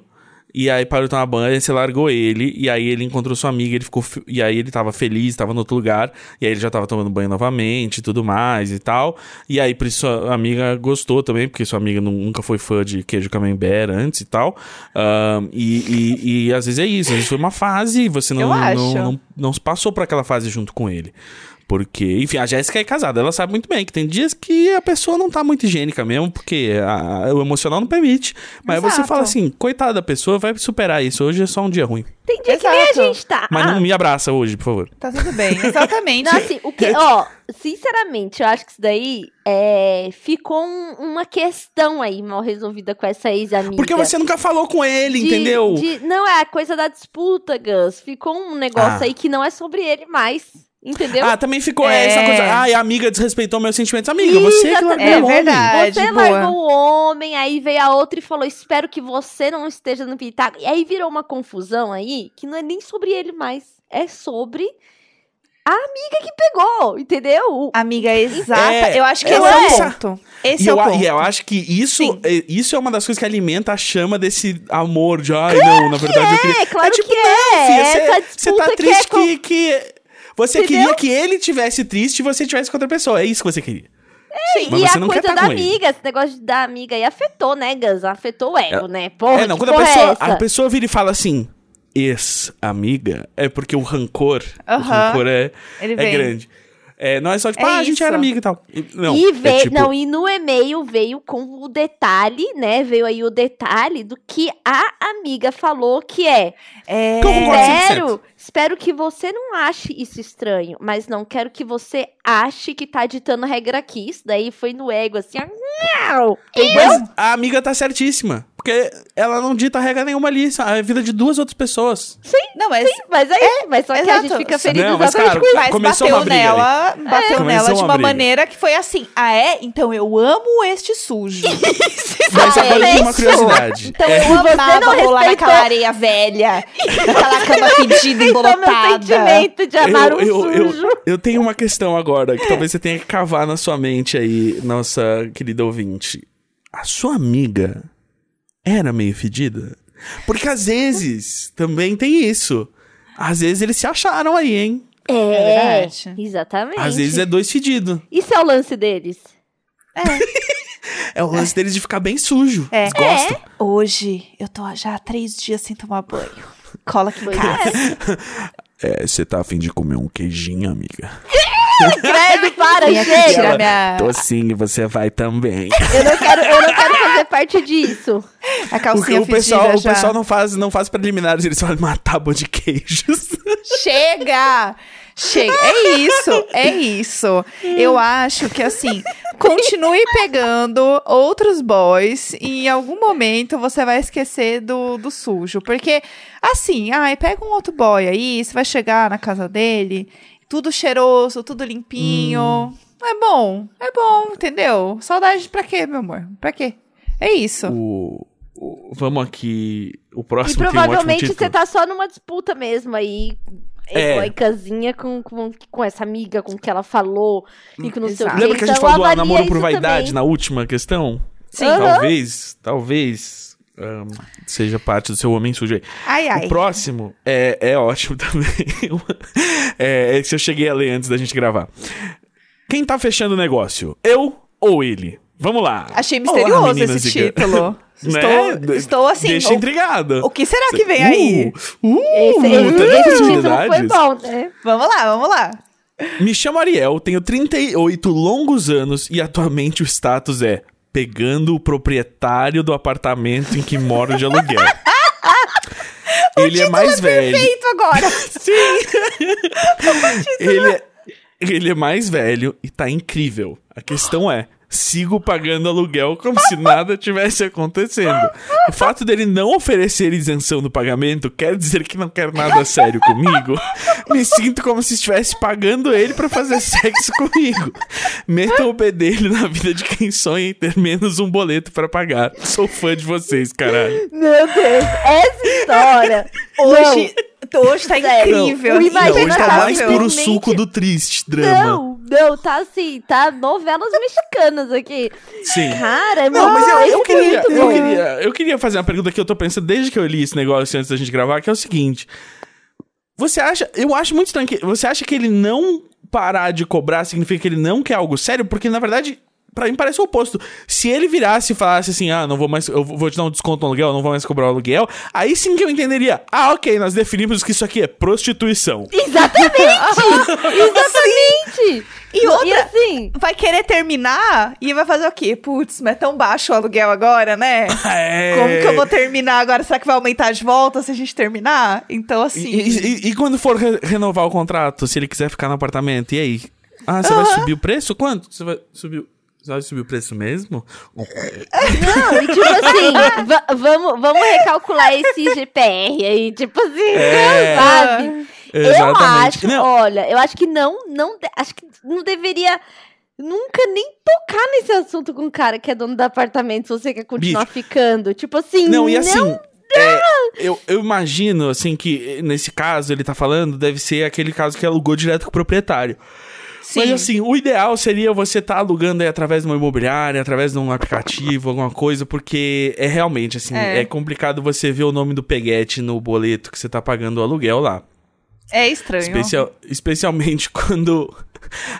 E aí parou de tomar banho, aí você largou ele, e aí ele encontrou sua amiga, ele ficou. E aí ele tava feliz, tava no outro lugar, e aí ele já tava tomando banho novamente e tudo mais e tal. E aí, por isso, sua amiga gostou também, porque sua amiga nu- nunca foi fã de queijo camembert antes e tal. Ahn, e, e, e às vezes é isso, às vezes foi uma fase e você não, não, acho. não, não passou por aquela fase junto com ele. Porque, enfim, a Jéssica é casada, ela sabe muito bem que tem dias que a pessoa não tá muito higiênica mesmo, porque a- o emocional não permite. Mas você Exato. fala assim, coitada da pessoa, vai superar isso. Hoje é só um dia ruim. Tem dia que nem a Exato. gente tá. Mas Ah, não me abraça hoje, por favor. Tá tudo bem, *laughs* exatamente. Não, assim, o que, *laughs* ó, sinceramente, eu acho que isso daí é, ficou um- uma questão aí mal resolvida com essa ex-amiga. Porque você nunca falou com ele, De- entendeu? de- não, é a coisa da disputa, Gus. Ficou um negócio Ah. aí que não é sobre ele mais. Entendeu? Ah, também ficou É. essa coisa. Ai, a amiga desrespeitou meus sentimentos. Amiga, você que largou É o homem. verdade. Você boa. largou o homem, aí veio a outra e falou: Espero que você não esteja no pitaco. E aí virou uma confusão aí que não é nem sobre ele mais. É sobre a amiga que pegou, entendeu? Amiga, exata. É, eu acho que é, esse é o essa- ponto. Esse E é eu, o ponto. e eu acho que isso Sim. é, isso é uma das coisas que alimenta a chama desse amor de ai, não, na verdade eu queria. É, claro tipo, que é. Filha, Essa Você disputa tá que triste é com- que, que você Entendeu? queria que ele tivesse triste e você tivesse com outra pessoa. É isso que você queria. Sim, Mas e você a coisa tá da com ele. amiga, esse negócio de- da amiga aí afetou, né, Gus? Afetou o ego, né? Porra, é, não, quando a é pessoa, essa? a pessoa vira e fala assim, ex-amiga, é porque o rancor, o Aham. rancor é, Ele é grande. É, não é só tipo, É ah, a gente isso. era amiga e tal. Não, e é veio, tipo, não, e no e-mail veio com o detalhe, né? Veio aí o detalhe do que a amiga falou que é. É... 100%. Espero, que você não ache isso estranho, mas não quero que você ache que tá ditando regra aqui. Isso daí foi no ego, assim? Mas a amiga tá certíssima. Porque ela não dita regra nenhuma ali. isso É a vida de duas outras pessoas. Não, mas Mas aí, mas só que a exato. gente fica feliz Não, mas, cara, com isso. Mas Começou bateu nela, bateu Começou nela de uma uma briga. maneira que foi assim. Ah, é? Então eu amo este sujo. *laughs* Mas agora eu tenho uma isso. curiosidade. Então É, eu Você amava não rolar respeitou- naquela areia velha, naquela cama fedida, *laughs* Então, meu embolotada. sentimento de amar um eu, eu, sujo. eu, eu tenho uma questão agora que talvez você tenha que cavar na sua mente aí, nossa querida ouvinte. A sua amiga era meio fedida? Porque às vezes também tem isso. Às vezes eles se acharam aí, hein? É, verdade. exatamente. Às vezes é dois fedidos. Isso é o lance deles. É *laughs* o lance deles de ficar bem sujo. É. Eles gostam. Hoje, eu tô já há três dias sem tomar banho. Cola aqui em casa. *laughs* É, você tá afim de comer um queijinho, amiga? Credo, para, aqui chega. tirar minha... Tô sim, e você vai também. Eu não quero, eu não quero fazer parte disso. A calcinha o pessoal, fedida o já. pessoal não faz, não faz preliminares, eles fazem uma tábua de queijos. Chega! Chega. É isso, é isso. Eu acho que assim, continue pegando outros boys e em algum momento você vai esquecer do, do sujo. Porque, assim, ai, pega um outro boy aí, você vai chegar na casa dele, tudo cheiroso, tudo limpinho. É bom, é bom, entendeu? Saudade pra quê, meu amor? Pra quê? É isso. O, o- vamos aqui. O E próximo tem um provavelmente ótimo você tá só numa disputa mesmo aí. É. Egoicazinha com, com, com essa amiga, com o que ela falou e com não sei o que. Lembra que a gente Então, falou do namoro por vaidade também. na última questão? Sim. Aham. Talvez, talvez ahn, seja parte do seu homem sujo aí. Ai, ai. O próximo é, é ótimo *laughs* também. é, esse eu cheguei a ler antes da gente gravar. Quem tá fechando o negócio? Eu ou ele? Vamos lá. Achei Olá, misterioso meninas esse e título. *laughs* Né? Estou, estou assim. Deixa o- intrigado. O que será que vem aí? Uh, uh, Esse, esse, esse título foi bom, né? Vamos lá, vamos lá. Me chamo Ariel, tenho 38 longos anos e atualmente o status é pegando o proprietário do apartamento em que moro de aluguel. *laughs* ele é mais velho. Feito agora. *laughs* Ele é, ele é mais velho e tá incrível. A questão é, sigo pagando aluguel como se nada tivesse acontecendo. O fato dele não oferecer isenção do pagamento quer dizer que não quer nada sério comigo. Me sinto como se estivesse pagando ele pra fazer sexo comigo. Metam o pé dele na vida de quem sonha em ter menos um boleto pra pagar. Sou fã de vocês, caralho. Meu Deus, essa história. Hoje, hoje tá incrível. Não, hoje tá tá mais puro suco do triste drama. Não, não, tá assim, tá novelas mexicanas aqui. Sim. Cara, é Não, muito, mas eu, eu muito queria, eu, bom. queria, eu queria fazer uma pergunta que eu tô pensando desde que eu li esse negócio antes da gente gravar, que é o seguinte. Você acha. Eu acho muito estranho que. Você acha que ele não parar de cobrar significa que ele não quer algo sério? Porque, na verdade, Pra mim parece o oposto. Se ele virasse e falasse assim, ah, não vou mais, eu vou te dar um desconto no aluguel, não vou mais cobrar o aluguel, aí sim que eu entenderia. Ah, ok, nós definimos que isso aqui é prostituição. Exatamente! *laughs* Exatamente! E outra, E assim, vai querer terminar e vai fazer o quê? Putz, mas é tão baixo o aluguel agora, né? *laughs* É. Como que eu vou terminar agora? Será que vai aumentar de volta se a gente terminar? Então, assim. e- e- e quando for re- renovar o contrato, se ele quiser ficar no apartamento, e aí? Ah, você vai subir o preço? Quanto? Você vai subir, vai subir o preço mesmo? não, e tipo assim, va- vamos, vamos recalcular esse GPR aí, tipo assim, É. sabe? Eu Exatamente. acho, Não. olha, eu acho que não, não, acho que não deveria nunca nem tocar nesse assunto com o cara que é dono do apartamento se você quer continuar ficando. Tipo assim, Não, e assim. é, eu, eu imagino, assim, que nesse caso ele tá falando, deve ser aquele caso que alugou direto com o proprietário. Sim. Mas assim, o ideal seria você estar alugando aí através de uma imobiliária, através de um aplicativo, alguma coisa, porque é realmente, assim, É. é, complicado você ver o nome do peguete no boleto que você tá pagando o aluguel lá. É estranho. Especial, especialmente *laughs* quando.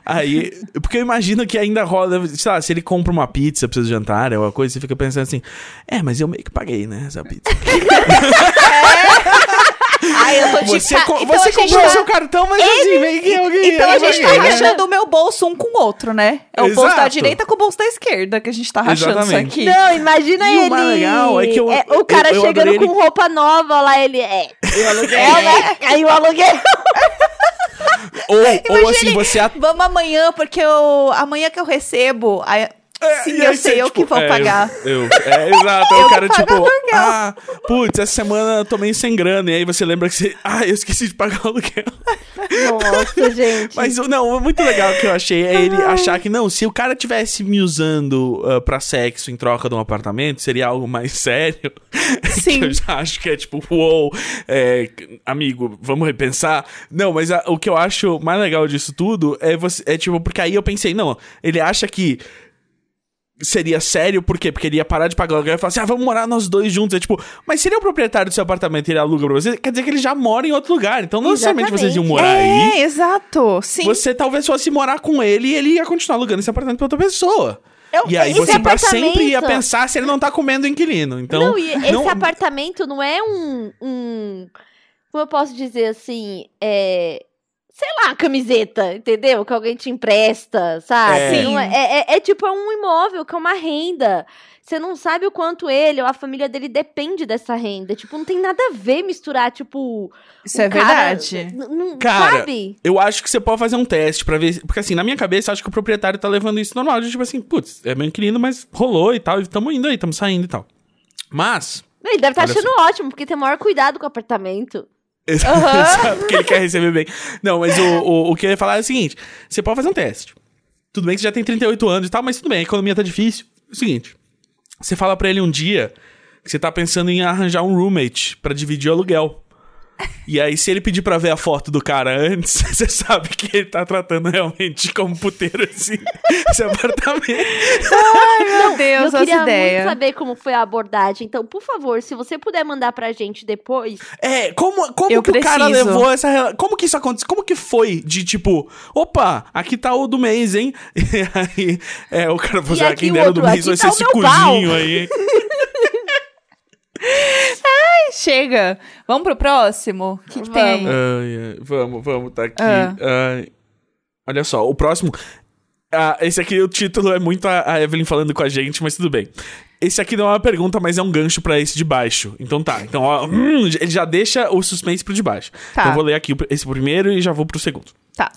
Aí. Porque eu imagino que ainda rola. Sei lá, se ele compra uma pizza pra você jantar, alguma coisa, você fica pensando assim: é, mas eu meio que paguei, né, essa pizza. *laughs* Ai, eu tô de Você, ca- co- então você comprou tá- seu cartão, mas assim, meio que alguém. Então a gente tá né? rachando o meu bolso um com o outro, né? É o bolso da Exato. direita com o bolso da esquerda que a gente tá rachando Exatamente. isso aqui. Não, imagina E o ele. mais legal é que eu- o cara eu- eu chegando com ele- roupa nova lá, ele é. Eu aluguei. É, né? Aí o aluguel. Ou, ou assim, você. Vamos amanhã, porque eu, amanhã que eu recebo. aí- É, sim, eu sei, eu tipo, que vou é, pagar. Eu, eu- é, exato. Eu o cara, tipo, ah, putz, essa semana eu tô meio sem grana. E aí você lembra que você. Ah, eu esqueci de pagar o aluguel. Nossa, *laughs* gente. Mas o- não, muito legal que eu achei é ele achar que, não, se o cara tivesse me usando ah, pra sexo em troca de um apartamento, seria algo mais *laughs* sério. Sim. que eu já acho que é tipo, uou, é, amigo, vamos repensar. Não, mas a- o que eu acho mais legal disso tudo é você. É tipo, porque aí eu pensei, não, ele acha que. Seria sério, por quê? Porque ele ia parar de pagar o aluguel e falar assim: ah, vamos morar nós dois juntos. É tipo, mas se ele é o proprietário do seu apartamento e ele aluga pra você, quer dizer que ele já mora em outro lugar. Então não necessariamente vocês iam morar aí. É, exato. Sim. Você talvez fosse morar com ele e ele ia continuar alugando esse apartamento pra outra pessoa. Eu- e aí você pra sempre ia pensar se ele não tá comendo o inquilino. Então, não, e esse não- apartamento não é um, um. Como eu posso dizer assim? É. Sei lá, camiseta, entendeu? Que alguém te empresta, sabe? É. Não é, é, é- é tipo é um imóvel, que é uma renda. Você não sabe o quanto ele ou a família dele depende dessa renda. Tipo, não tem nada a ver misturar, tipo. Isso um é cara- verdade. Cara, sabe? eu acho que você pode fazer um teste pra ver. Porque assim, na minha cabeça, eu acho que o proprietário tá levando isso normal. Tipo assim, putz, é meu inquilino, mas rolou e tal. E tamo indo aí, tamo saindo e tal. Mas. Ele deve estar Olha achando ótimo, porque tem maior cuidado com o apartamento. *laughs* Exato, porque ele quer receber bem. Não, mas o, o, o que eu ia falar é o seguinte: você pode fazer um teste. Tudo bem que você já tem 38 anos e tal, mas tudo bem, a economia tá difícil. É o seguinte: você fala pra ele um dia que você tá pensando em arranjar um roommate pra dividir o aluguel. E aí, se ele pedir pra ver a foto do cara antes, *laughs* você sabe que ele tá tratando realmente como puteiro assim, *laughs* esse apartamento. Meu Deus, eu queria ideias. muito saber como foi a abordagem. Então, por favor, se você puder mandar pra gente depois. É, como, como Eu que o cara preciso. levou essa Como que isso aconteceu? Como que foi de tipo, opa, aqui tá o do mês, hein? *laughs* E aí, é, o cara falou assim, ah, aqui quem o dera do mês vai aqui ser tá esse o meu aí. Chega. Vamos pro próximo? O que, que tem? Vamos. Ai, ai, vamos, vamos, tá aqui. Ah. Ai. Olha só, o próximo. Ah, esse aqui, o título é muito a, a Evelyn falando com a gente, mas tudo bem. Esse aqui não é uma pergunta, mas é um gancho pra esse de baixo. Então tá. Então, ó, hum, ele já deixa o suspense pro de baixo. Tá. Então eu vou ler aqui esse primeiro e já vou pro segundo. Tá.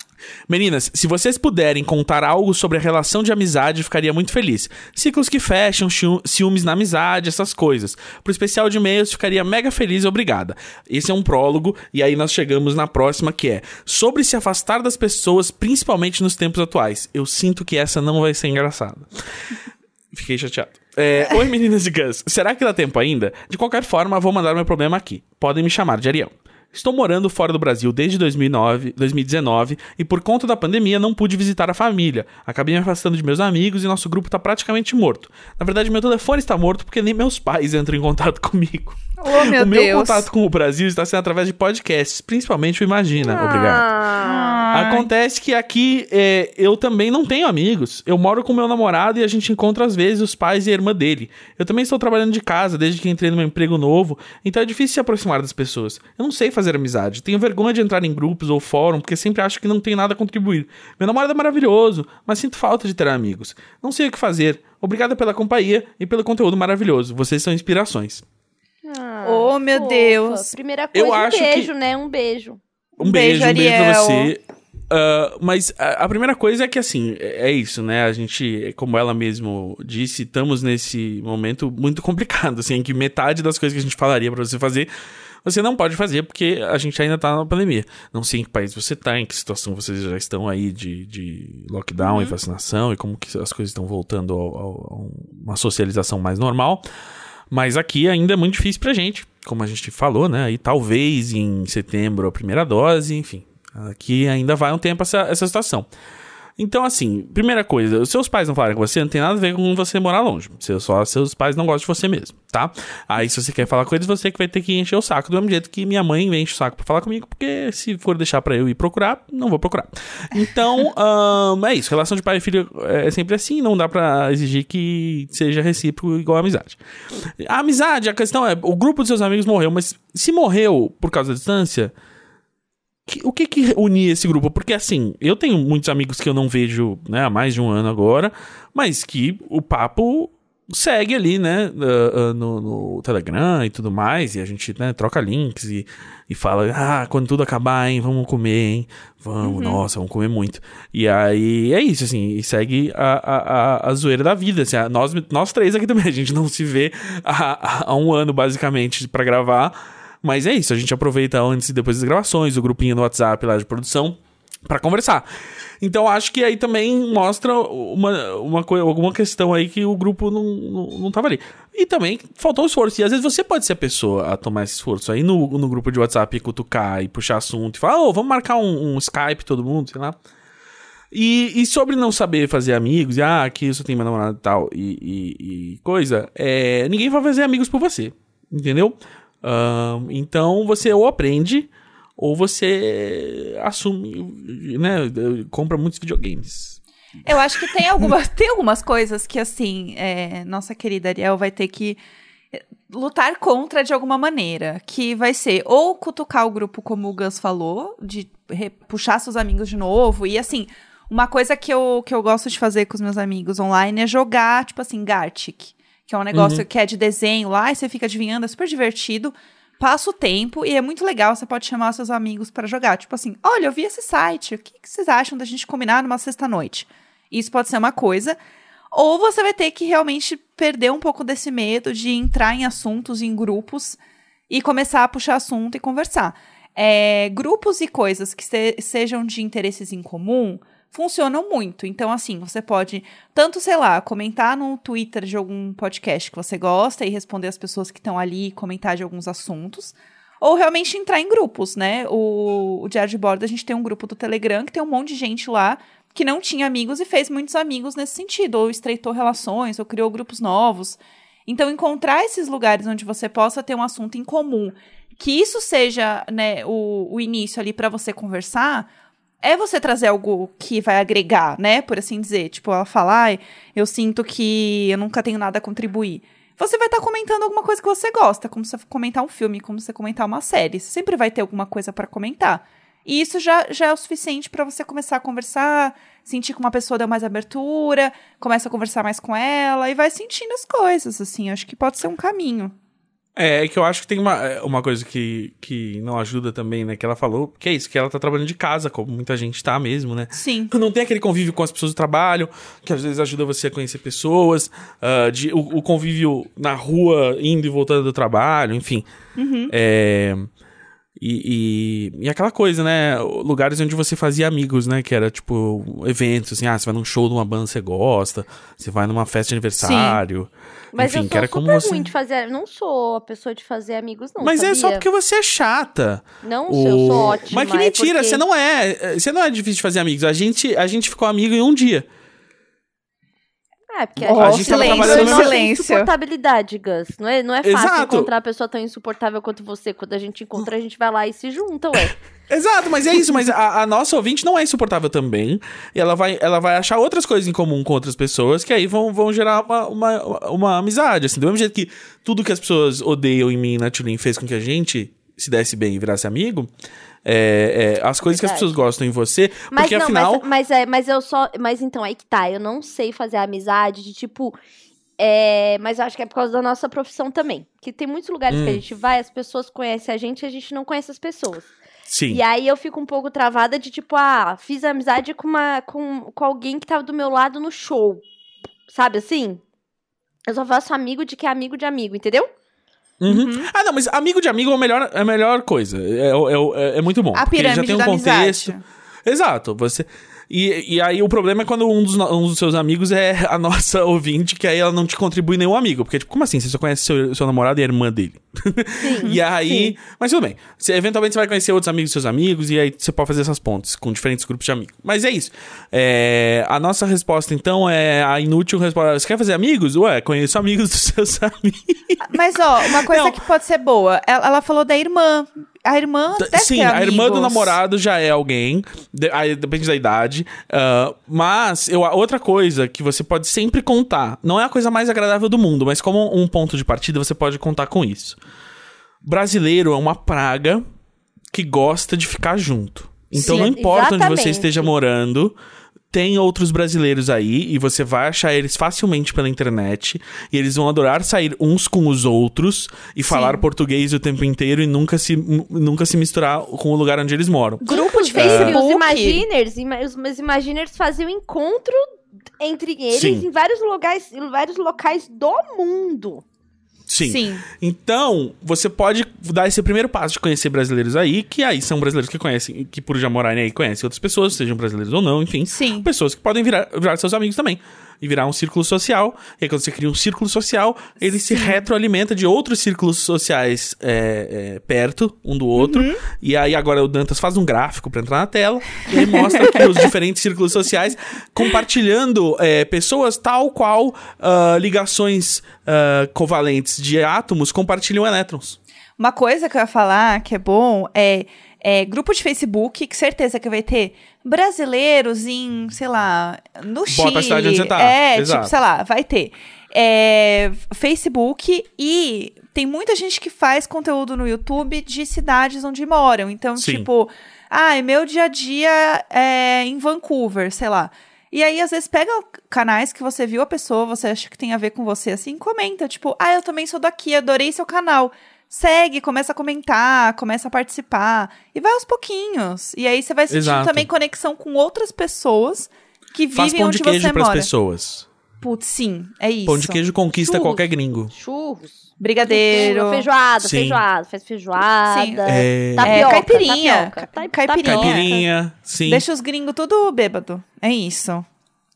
Meninas, se vocês puderem contar algo sobre a relação de amizade, ficaria muito feliz. Ciclos que fecham, ciú- ciúmes na amizade, essas coisas. Pro especial de e-mails, ficaria mega feliz e obrigada. Esse é um prólogo, e aí nós chegamos na próxima, que é sobre se afastar das pessoas, principalmente nos tempos atuais. Eu sinto que essa não vai ser engraçada. *laughs* Fiquei chateado. É, Oi, meninas e Gus. Será que dá tempo ainda? De qualquer forma, vou mandar meu problema aqui. Podem me chamar de Arião. Estou morando fora do Brasil desde 2009, 2019 e por conta da pandemia não pude visitar a família. Acabei me afastando de meus amigos e nosso grupo está praticamente morto. Na verdade, meu telefone está morto porque nem meus pais entram em contato *laughs* comigo. Oh, meu o meu Deus. contato com o Brasil está sendo através de podcasts, principalmente o Imagina. Obrigado. Ah, Ai. Acontece que aqui é, eu também não tenho amigos. Eu moro com meu namorado e a gente encontra às vezes os pais e a irmã dele. Eu também estou trabalhando de casa desde que entrei no meu emprego novo, então é difícil se aproximar das pessoas. Eu não sei fazer amizade. Tenho vergonha de entrar em grupos ou fórum porque sempre acho que não tem nada a contribuir. Meu namorado é maravilhoso, mas sinto falta de ter amigos. Não sei o que fazer. Obrigada pela companhia e pelo conteúdo maravilhoso. Vocês são inspirações. Ah, Oh, meu fofa. Deus. Primeira Eu coisa, um acho que- beijo, né? Um beijo. Um, Um beijo, beijo, um beijo pra você. Ah, mas a, a primeira coisa é que, assim, é é isso, né? A gente, como ela mesmo disse, estamos nesse momento muito *laughs* complicado, assim, em que metade das coisas que a gente falaria pra você fazer, você não pode fazer porque a gente ainda tá na pandemia. Não sei em que país você tá, em que situação vocês já estão aí de, de lockdown e vacinação e como que as coisas estão voltando a uma socialização mais normal. Mas aqui ainda é muito difícil pra gente, como a gente falou, né? E talvez em setembro a primeira dose, enfim. Aqui ainda vai um tempo essa, essa situação. Então, assim, primeira coisa, os seus pais não falarem com você, não tem nada a ver com você morar longe. Seu- Só seus pais não gostam de você mesmo, tá? Aí, se você quer falar com eles, você que vai ter que encher o saco do mesmo jeito que minha mãe enche o saco pra falar comigo, porque se for deixar pra eu ir procurar, não vou procurar. Então, *laughs* ahn, é isso. Relação de pai e filho é sempre assim, não dá pra exigir que seja recíproco igual a amizade. A amizade, a questão é, o grupo dos seus amigos morreu, mas se morreu por causa da distância, o que que unia esse grupo? Porque assim, eu tenho muitos amigos que eu não vejo né, há mais de um ano agora, mas que o papo segue ali, né, ah, ah, no, no Telegram e tudo mais, e a gente, né, troca links e, e fala, ah, quando tudo acabar, hein, vamos comer, hein, vamos, nossa, vamos comer muito. E aí, é isso, assim, e segue a, a, a, zoeira da vida, assim, a- nós, nós três aqui também, a gente não se vê há, há um ano, basicamente, pra gravar, mas é isso, a gente aproveita antes e depois das gravações, o grupinho no WhatsApp lá de produção, pra conversar. Então acho que aí também mostra uma, uma alguma questão aí que o grupo não, não, não tava ali. E também faltou esforço. E às vezes você pode ser a pessoa a tomar esse esforço aí no, no grupo de WhatsApp, cutucar e puxar assunto e falar, ô, vamos marcar um, um Skype todo mundo, sei lá. E, e sobre não saber fazer amigos, e ah, aqui eu só tenho meu namorado e tal, e, e- e coisa, é, ninguém vai fazer amigos por você, entendeu? Ahn, então você ou aprende, ou você assume, né, compra muitos videogames. Eu acho que tem algumas, *laughs* tem algumas coisas que, assim, é, nossa querida Ariel vai ter que é, lutar contra de alguma maneira. Que vai ser ou cutucar o grupo, como o Gus falou, de puxar seus amigos de novo. E, assim, uma coisa que eu, que eu gosto de fazer com os meus amigos online é jogar, tipo assim, Gartic. Que é um negócio que é de desenho lá, e você fica adivinhando, é super divertido. Passa o tempo e é muito legal. Você pode chamar seus amigos pra jogar. Tipo assim, olha, eu vi esse site. O que, que vocês acham da gente combinar numa sexta-noite? Isso pode ser uma coisa. Ou você vai ter que realmente perder um pouco desse medo de entrar em assuntos, em grupos, e começar a puxar assunto e conversar. É, grupos e coisas que se- sejam de interesses em comum funcionam muito. Então, assim, você pode tanto, sei lá, comentar no Twitter de algum podcast que você gosta e responder as pessoas que estão ali e comentar de alguns assuntos. Ou realmente entrar em grupos, né? O, o Diário de Bordo, a gente tem um grupo do Telegram que tem um monte de gente lá que não tinha amigos e fez muitos amigos nesse sentido, ou estreitou relações, ou criou grupos novos. Então, encontrar esses lugares onde você possa ter um assunto em comum, que isso seja né, o, o início ali para você conversar, é você trazer algo que vai agregar, né? Por assim dizer. Tipo, ela fala, ai, eu sinto que eu nunca tenho nada a contribuir. Você vai estar comentando alguma coisa que você gosta, como você comentar um filme, como você comentar uma série. Você sempre vai ter alguma coisa para comentar. E isso já, já é o suficiente para você começar a conversar, sentir que uma pessoa deu mais abertura, começa a conversar mais com ela e vai sentindo as coisas, assim. Acho que pode ser um caminho. É, é que eu acho que tem uma, é, uma coisa que, que não ajuda também, né? Que ela falou, que é isso, que ela tá trabalhando de casa, como muita gente tá mesmo, né? Sim. Não tem aquele convívio com as pessoas do trabalho, que às vezes ajuda você a conhecer pessoas, ah, de, o, o convívio na rua, indo e voltando do trabalho, enfim. É, e, e, e aquela coisa, né? Lugares onde você fazia amigos, né? Que era tipo eventos, assim, ah, você vai num show de uma banda que você gosta, você vai numa festa de aniversário. Mas enfim, eu sou super você. ruim de fazer. Não sou a pessoa de fazer amigos, não. Mas é só sabia? porque você é chata. Não, O- eu sou ótima. Mas que é mentira, porque- você não é. Você não é difícil de fazer amigos. A gente, a gente ficou amigo em um dia. É, porque Oh, a gente gente tava silêncio, trabalhando nossa silêncio. insuportabilidade, Gus. Não é, não é fácil Exato. encontrar a pessoa tão insuportável quanto você. Quando a gente encontra, a gente vai lá e se junta, ué. *laughs* Exato, mas é isso. Mas a, a nossa ouvinte não é insuportável também. E ela vai, ela vai achar outras coisas em comum com outras pessoas que aí vão, vão gerar uma, uma, uma amizade. Assim, do mesmo jeito que tudo que as pessoas odeiam em mim e na Tulin fez com que a gente se desse bem e virasse amigo. É, é, as coisas que as pessoas gostam em você. Mas porque não, afinal. mas, mas, é, mas eu só. Mas então, aí que tá. Eu não sei fazer amizade de tipo. É, mas eu acho que é por causa da nossa profissão também. Que tem muitos lugares que a Hum. gente vai, as pessoas conhecem a gente e a gente não conhece as pessoas. Sim. E aí eu fico um pouco travada de tipo, ah, fiz amizade com, uma, com, com alguém que tava do meu lado no show. Sabe assim? Eu só faço amigo de que é amigo de amigo, entendeu? Uhum. Ah, não, mas amigo de amigo é a melhor, é a melhor coisa. É, é, é, é muito bom. A porque ele já pirâmide tem um contexto. amizade. Exato. Você. E, e aí o problema é quando um dos, um dos seus amigos é a nossa *laughs* ouvinte, que aí ela não te contribui nenhum amigo. Porque, tipo, como assim? Você só conhece seu, seu namorado e a irmã dele. Sim. *laughs* E aí. sim. Mas tudo bem. Você, eventualmente você vai conhecer outros amigos dos seus amigos, e aí você pode fazer essas pontes com diferentes grupos de amigos. Mas é isso. É, a nossa resposta, então, é a inútil resposta. Você quer fazer amigos? Ué, conheço amigos *laughs* dos seus amigos. Mas, ó, uma coisa Não. que pode ser boa. Ela, ela falou da irmã. A irmã deve Sim, ter a irmã do namorado já é alguém, de- aí depende da idade. ah, mas eu, outra coisa que você pode sempre contar, não é a coisa mais agradável do mundo, mas como um ponto de partida você pode contar com isso. Brasileiro é uma praga que gosta de ficar junto. Então Sim, não importa onde você exatamente. esteja morando, tem outros brasileiros aí e você vai achar eles facilmente pela internet e eles vão adorar sair uns com os outros e falar português o tempo inteiro e nunca se, nunca se misturar com o lugar onde eles moram. Grupo de Facebook. Os Imaginers, ima- os, os Imaginers faziam encontro entre eles Sim. em vários locais, em vários locais do mundo. Sim. Sim. Então, você pode dar esse primeiro passo de conhecer brasileiros aí, que aí são brasileiros que conhecem, que por já morarem aí conhecem outras pessoas, sejam brasileiros ou não, enfim. Sim. Pessoas que podem virar, virar seus amigos também. E virar um círculo social. E aí, quando você cria um círculo social, ele se retroalimenta de outros círculos sociais é, é, perto um do outro. Uhum. E aí, agora o Dantas faz um gráfico pra entrar na tela. E aí mostra que os diferentes círculos sociais compartilhando é, pessoas tal qual ah, ligações ah, covalentes de átomos compartilham elétrons. Uma coisa que eu ia falar que é bom é, é grupo de Facebook, que certeza que vai ter brasileiros em, sei lá, no Chile. Bota a cidade onde você tá. É, Exato. tipo, sei lá, vai ter. É, Facebook e tem muita gente que faz conteúdo no YouTube de cidades onde moram. Então, Sim. tipo, ah, meu dia a dia é em Vancouver, sei lá. E aí, às vezes, pega canais que você viu a pessoa, você acha que tem a ver com você, assim, comenta. Tipo, ah, eu também sou daqui, adorei seu canal. Segue, começa a comentar, começa a participar. E vai aos pouquinhos. E aí você vai sentindo Exato. também conexão com outras pessoas que Faz vivem pão onde de queijo você pras mora. pessoas. Putz, sim, é isso. Pão de queijo conquista Churros. qualquer gringo. Churros. Brigadeiro. Feijoada, Sim. feijoada. Faz feijoada. Sim. É... Tapioca, É, caipirinha. tapioca, Ca- ta- caipirinha. tapioca. Caipirinha, sim. Deixa os gringos tudo bêbado. É isso.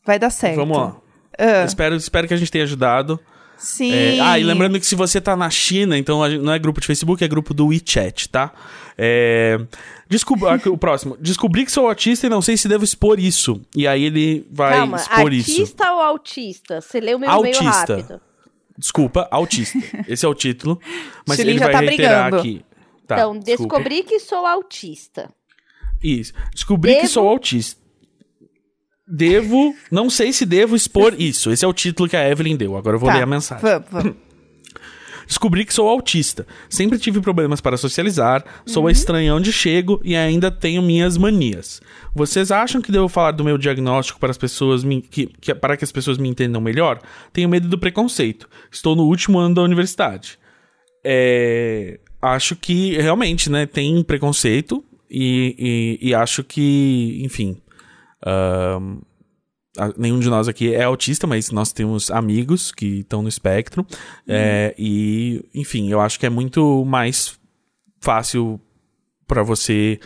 Vai dar certo. Vamos lá. Ah, Espero, espero que a gente tenha ajudado. Sim. É, ah, e lembrando que se você tá na China, então gente- não é grupo de Facebook, é grupo do WeChat, tá? É, descob- aqui, o próximo. Descobri que sou autista e não sei se devo expor isso. E aí ele vai Calma, expor isso. artista ou autista? Você leu meio, meio Autista. rápido. Desculpa, autista. Esse é o título. *laughs* Mas ele vai tá reiterar brigando. aqui. Tá, então, descobri que sou autista. Isso. Descobri que Devo- sou autista. Devo. Não sei se devo expor isso. Esse é o título que a Evelyn deu. Agora eu vou Tá, ler a mensagem. Vamos, vamos. *clears throat* Descobri que sou autista. Sempre tive problemas para socializar, sou Uhum. a estranha onde chego e ainda tenho minhas manias. Vocês acham que devo falar do meu diagnóstico para as pessoas me- que, que- para que as pessoas me entendam melhor? Tenho medo do preconceito. Estou no último ano da universidade. É, acho que realmente, né, tem preconceito e, e- e acho que, enfim. A- nenhum de nós aqui é autista, mas nós temos amigos que estão no espectro. É, e, enfim, eu acho que é muito mais fácil para você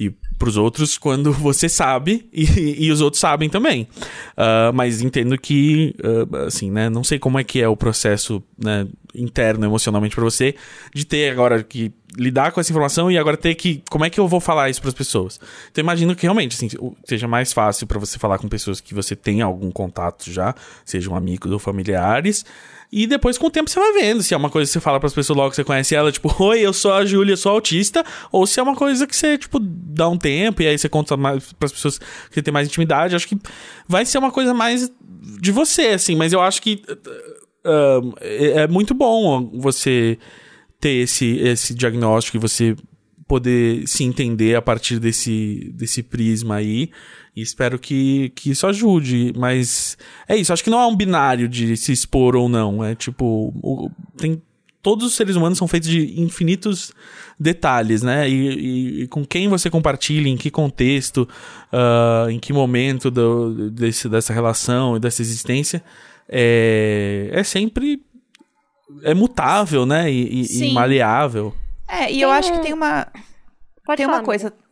e pros outros quando *laughs* você sabe e, e os outros sabem também. Uh, mas entendo que, uh, assim, né? Não sei como é que é o processo né, interno emocionalmente para você de ter agora que lidar com essa informação e agora ter que. Como é que eu vou falar isso para as pessoas? Então, imagino que realmente assim, seja mais fácil para você falar com pessoas que você tem algum contato já, sejam amigos ou familiares. E depois, com o tempo, você vai vendo se é uma coisa que você fala para as pessoas logo que você conhece ela, tipo, *laughs* oi, eu sou a Júlia, sou autista, ou se é uma coisa que você, tipo, dá um tempo e aí você conta mais para as pessoas que você tem mais intimidade. Acho que vai ser uma coisa mais de você, assim, mas eu acho que uh, é muito bom você ter esse, esse diagnóstico e você poder se entender a partir desse, desse prisma aí. E espero que, que isso ajude. Mas é isso, acho que não é um binário de se expor ou não. É tipo. O, tem, todos os seres humanos são feitos de infinitos detalhes, né? E, e, e com quem você compartilha, em que contexto, uh, em que momento do, desse, dessa relação e dessa existência. É, é sempre é mutável, né? E, e maleável. É, e tem eu acho que tem uma. Pode tem falar, uma coisa. Amiga.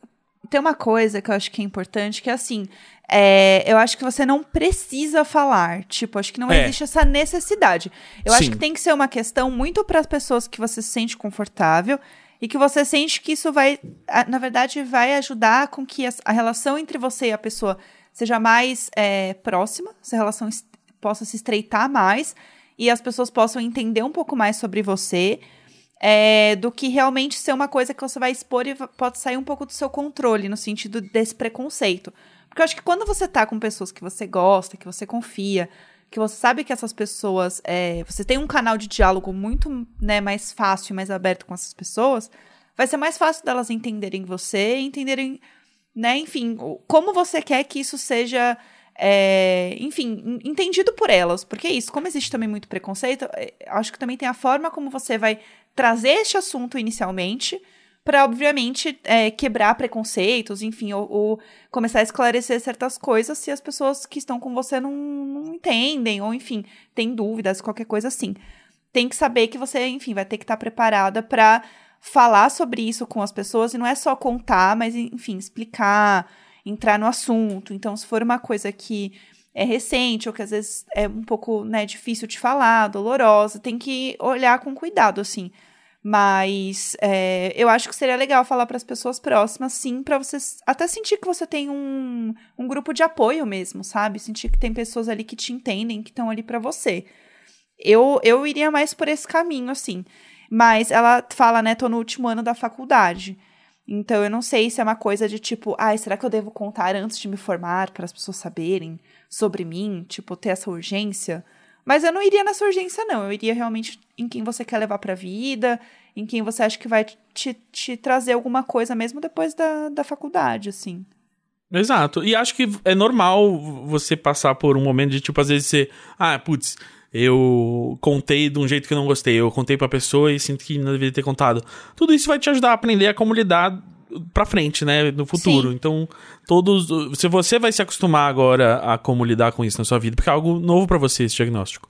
Tem uma coisa que eu acho que é importante, que é assim. É, eu acho que você não precisa falar. Tipo, acho que não é. existe essa necessidade. Eu Sim. acho que tem que ser uma questão muito para as pessoas que você se sente confortável e que você sente que isso vai, na verdade, vai ajudar com que a, relação entre você e a pessoa seja mais é, próxima, essa relação possa se estreitar mais e as pessoas possam entender um pouco mais sobre você. É, do que realmente ser uma coisa que você vai expor e pode sair um pouco do seu controle, no sentido desse preconceito. Porque eu acho que quando você tá com pessoas que você gosta, que você confia, que você sabe que essas pessoas. É, você tem um canal de diálogo muito né, mais fácil, mais aberto com essas pessoas, vai ser mais fácil delas entenderem você, entenderem, né, enfim, como você quer que isso seja é, enfim, entendido por elas. Porque é isso, como existe também muito preconceito, é, acho que também tem a forma como você vai trazer este assunto inicialmente para, obviamente, é, quebrar preconceitos, enfim, ou, ou, começar a esclarecer certas coisas se as pessoas que estão com você não, não entendem, ou, enfim, tem dúvidas, qualquer coisa assim. Tem que saber que você, enfim, vai ter que estar tá preparada para falar sobre isso com as pessoas e não é só contar, mas, enfim, explicar entrar no assunto. Então, se for uma coisa que é recente ou que às vezes é um pouco né, difícil de falar, dolorosa, tem que olhar com cuidado, assim. Mas é, eu acho que seria legal falar para as pessoas próximas, sim, para você até sentir que você tem um, um grupo de apoio mesmo, sabe? Sentir que tem pessoas ali que te entendem, que estão ali para você. Eu, eu iria mais por esse caminho, assim. Mas ela fala, né, tô no último ano da faculdade. Então eu não sei se é uma coisa de tipo, ai, será que eu devo contar antes de me formar para as pessoas saberem sobre mim, tipo, ter essa urgência? Mas eu não iria nessa urgência, não. Eu iria realmente em quem você quer levar pra vida, em quem você acha que vai te, te trazer alguma coisa mesmo depois da, da faculdade, assim. Exato. E acho que é normal você passar por um momento de, tipo, às vezes você. Ah, putz, eu contei de um jeito que eu não gostei, eu contei pra pessoa e sinto que não deveria ter contado. Tudo isso vai te ajudar a aprender a como lidar pra frente, né, no futuro. Sim. Então, todos. Se você vai se acostumar agora a como lidar com isso na sua vida, porque é algo novo para você esse diagnóstico.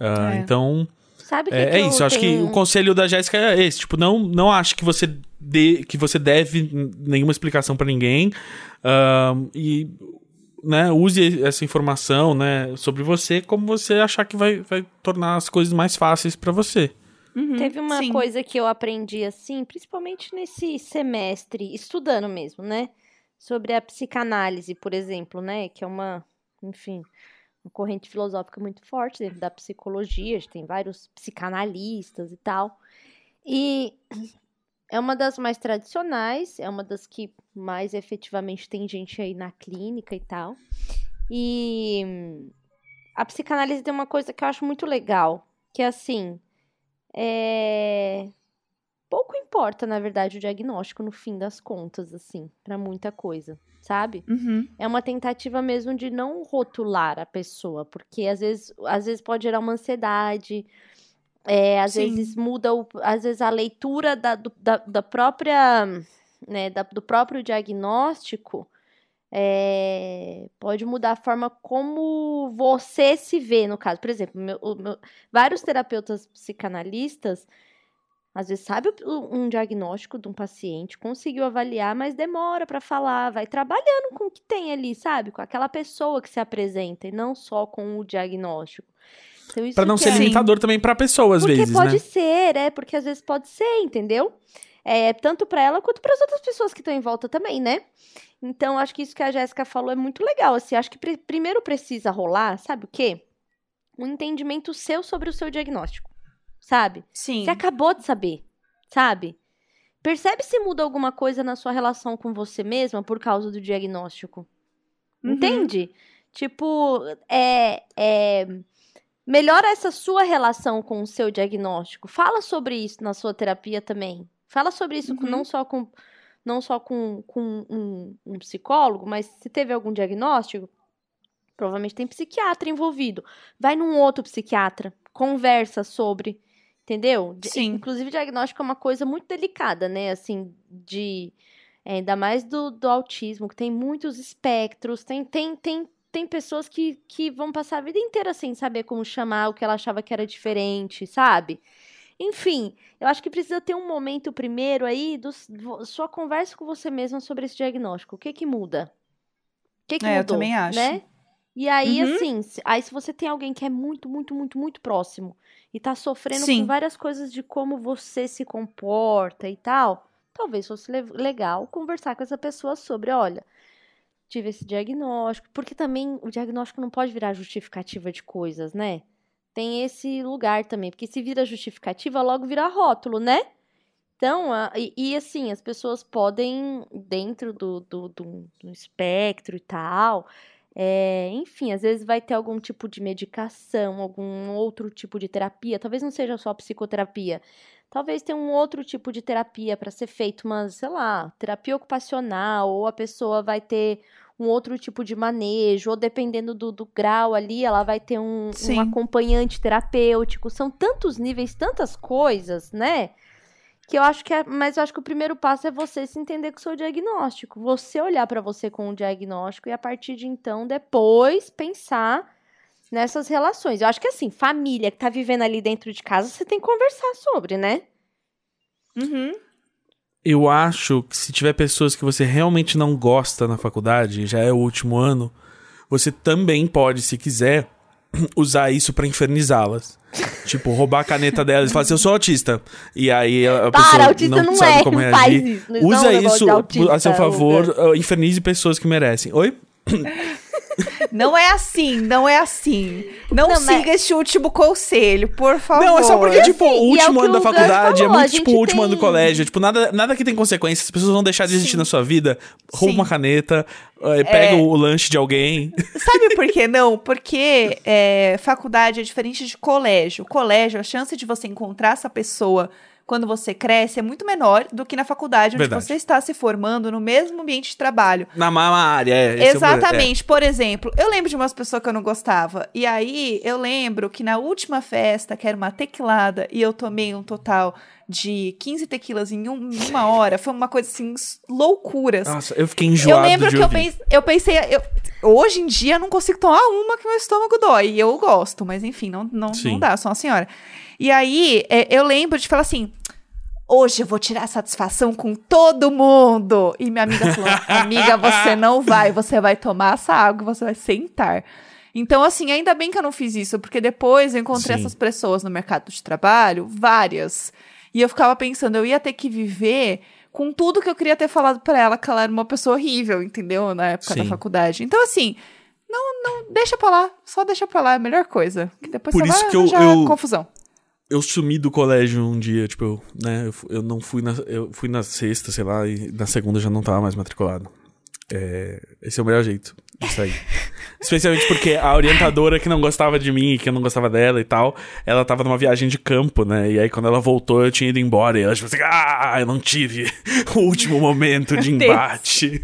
Uh, é. Então. Sabe que é, que é isso, eu acho que o conselho da Jéssica é esse, tipo, não, não acho que você dê, que você deve nenhuma explicação para ninguém. Uh, e né, use essa informação, né, sobre você como você achar que vai, vai tornar as coisas mais fáceis para você. Uhum, Teve uma sim. coisa que eu aprendi assim, principalmente nesse semestre, estudando mesmo, né? Sobre a psicanálise, por exemplo, né? Que é uma, enfim, uma corrente filosófica muito forte dentro da psicologia, tem vários psicanalistas e tal. E é uma das mais tradicionais, é uma das que mais efetivamente tem gente aí na clínica e tal. E a psicanálise tem uma coisa que eu acho muito legal, que é assim, é... pouco importa, na verdade, o diagnóstico no fim das contas, assim, para muita coisa, sabe? Uhum. É uma tentativa mesmo de não rotular a pessoa, porque às vezes, às vezes pode gerar uma ansiedade, é, às Sim. vezes muda, o, às vezes a leitura da, do, da, da própria, né, da, do próprio diagnóstico é, pode mudar a forma como você se vê, no caso. Por exemplo, meu, meu, vários terapeutas psicanalistas Às vezes sabe um diagnóstico de um paciente, conseguiu avaliar, mas demora para falar, vai trabalhando com o que tem ali, sabe? Com aquela pessoa que se apresenta e não só com o diagnóstico. Então, para não ser é... limitador também para pessoa às porque vezes, pode né? ser, é, porque às vezes pode ser, entendeu? É, tanto para ela quanto para as outras pessoas que estão em volta também, né? Então, acho que isso que a Jéssica falou é muito legal, assim, acho que pr primeiro precisa rolar, sabe o quê? Um entendimento seu sobre o seu diagnóstico sabe? Sim. Você acabou de saber, sabe? Percebe se muda alguma coisa na sua relação com você mesma por causa do diagnóstico. Uhum. Entende? Tipo, é, é. Melhora essa sua relação com o seu diagnóstico. Fala sobre isso na sua terapia também. Fala sobre isso uhum. não só com não só com, com um, um, psicólogo, mas se teve algum diagnóstico, provavelmente tem psiquiatra envolvido. Vai num outro psiquiatra, conversa sobre. Entendeu? Sim. Inclusive, diagnóstico é uma coisa muito delicada, né? Assim, de. É, ainda mais do, do autismo, que tem muitos espectros, tem, tem, tem, tem pessoas que, que vão passar a vida inteira sem saber como chamar o que ela achava que era diferente, sabe? Enfim, eu acho que precisa ter um momento primeiro aí do, sua conversa com você mesma sobre esse diagnóstico. O que que muda? O que que é, mudou? Eu também acho. Né? E aí, uhum. assim, se, aí se você tem alguém que é muito, muito, muito, muito próximo e tá sofrendo Sim. com várias coisas de como você se comporta e tal, talvez fosse le legal conversar com essa pessoa sobre, olha, tive esse diagnóstico, porque também o diagnóstico não pode virar justificativa de coisas, né? Tem esse lugar também, porque se vira justificativa, logo vira rótulo, né? Então, a, e, e, assim, as pessoas podem, dentro do, do, do, do espectro e tal, é, enfim, às vezes vai ter algum tipo de medicação, algum outro tipo de terapia. Talvez não seja só psicoterapia. Talvez tenha um outro tipo de terapia para ser feito, uma, sei lá, terapia ocupacional, ou a pessoa vai ter um outro tipo de manejo, ou dependendo do, do grau ali, ela vai ter um, um acompanhante terapêutico. São tantos níveis, tantas coisas, né? que eu acho que é, mas eu acho que o primeiro passo é você se entender com o seu diagnóstico, você olhar para você com o diagnóstico e a partir de então depois pensar nessas relações. Eu acho que assim, família que tá vivendo ali dentro de casa, você tem que conversar sobre, né? Uhum. Eu acho que se tiver pessoas que você realmente não gosta na faculdade, já é o último ano, você também pode, se quiser, *clears throat* usar isso para infernizá-las. *laughs* Tipo, roubar a caneta dela e falar assim, eu sou autista. E aí a Para, pessoa autista não, não sabe é, como reagir. Isso, não Usa é isso autista, a seu favor, uh, infernize pessoas que merecem. Oi? *laughs* Não é assim, não é assim. Não, não siga mas... este último conselho, por favor. Não, é só porque, tipo, assim, o último é o ano da faculdade falou, é muito, tipo, o último tem... ano do colégio. Tipo, nada, nada que tem consequências. As pessoas vão deixar de existir Sim. na sua vida. Rouba Sim. uma caneta, pega é... o lanche de alguém. *laughs* Sabe por que não? Porque é, faculdade é diferente de colégio. Colégio, a chance de você encontrar essa pessoa quando você cresce é muito menor do que na faculdade, onde Verdade. você está se formando no mesmo ambiente de trabalho. Na mesma área, é. Exatamente. É. Por exemplo, eu lembro de umas pessoas que eu não gostava. E aí, eu lembro que na última festa, que era uma tequilada, e eu tomei um total de 15 tequilas em um, uma hora, foi uma coisa assim, loucuras. Nossa, eu fiquei enjoado Eu lembro que eu, pense, eu pensei, eu, hoje em dia eu não consigo tomar uma que meu estômago dói. E eu gosto, mas enfim, não, não, não dá, sou uma senhora. E aí, é, eu lembro de falar assim: hoje eu vou tirar satisfação com todo mundo. E minha amiga falou: amiga, você não vai, você vai tomar essa água, você vai sentar. Então, assim, ainda bem que eu não fiz isso, porque depois eu encontrei Sim. essas pessoas no mercado de trabalho, várias. E eu ficava pensando, eu ia ter que viver com tudo que eu queria ter falado para ela, que ela era uma pessoa horrível, entendeu? Na época Sim. da faculdade. Então, assim, não, não, deixa pra lá, só deixa pra lá, é a melhor coisa. Que depois Por você isso vai que eu, eu, confusão eu sumi do colégio um dia, tipo, eu, né, eu, eu, não fui na, eu fui na sexta, sei lá, e na segunda já não tava mais matriculado. É, esse é o melhor jeito de sair. Especialmente porque a orientadora que não gostava de mim e que eu não gostava dela e tal, ela tava numa viagem de campo, né? E aí quando ela voltou eu tinha ido embora. E ela tipo assim, ah, eu não tive *laughs* o último momento de *laughs* embate.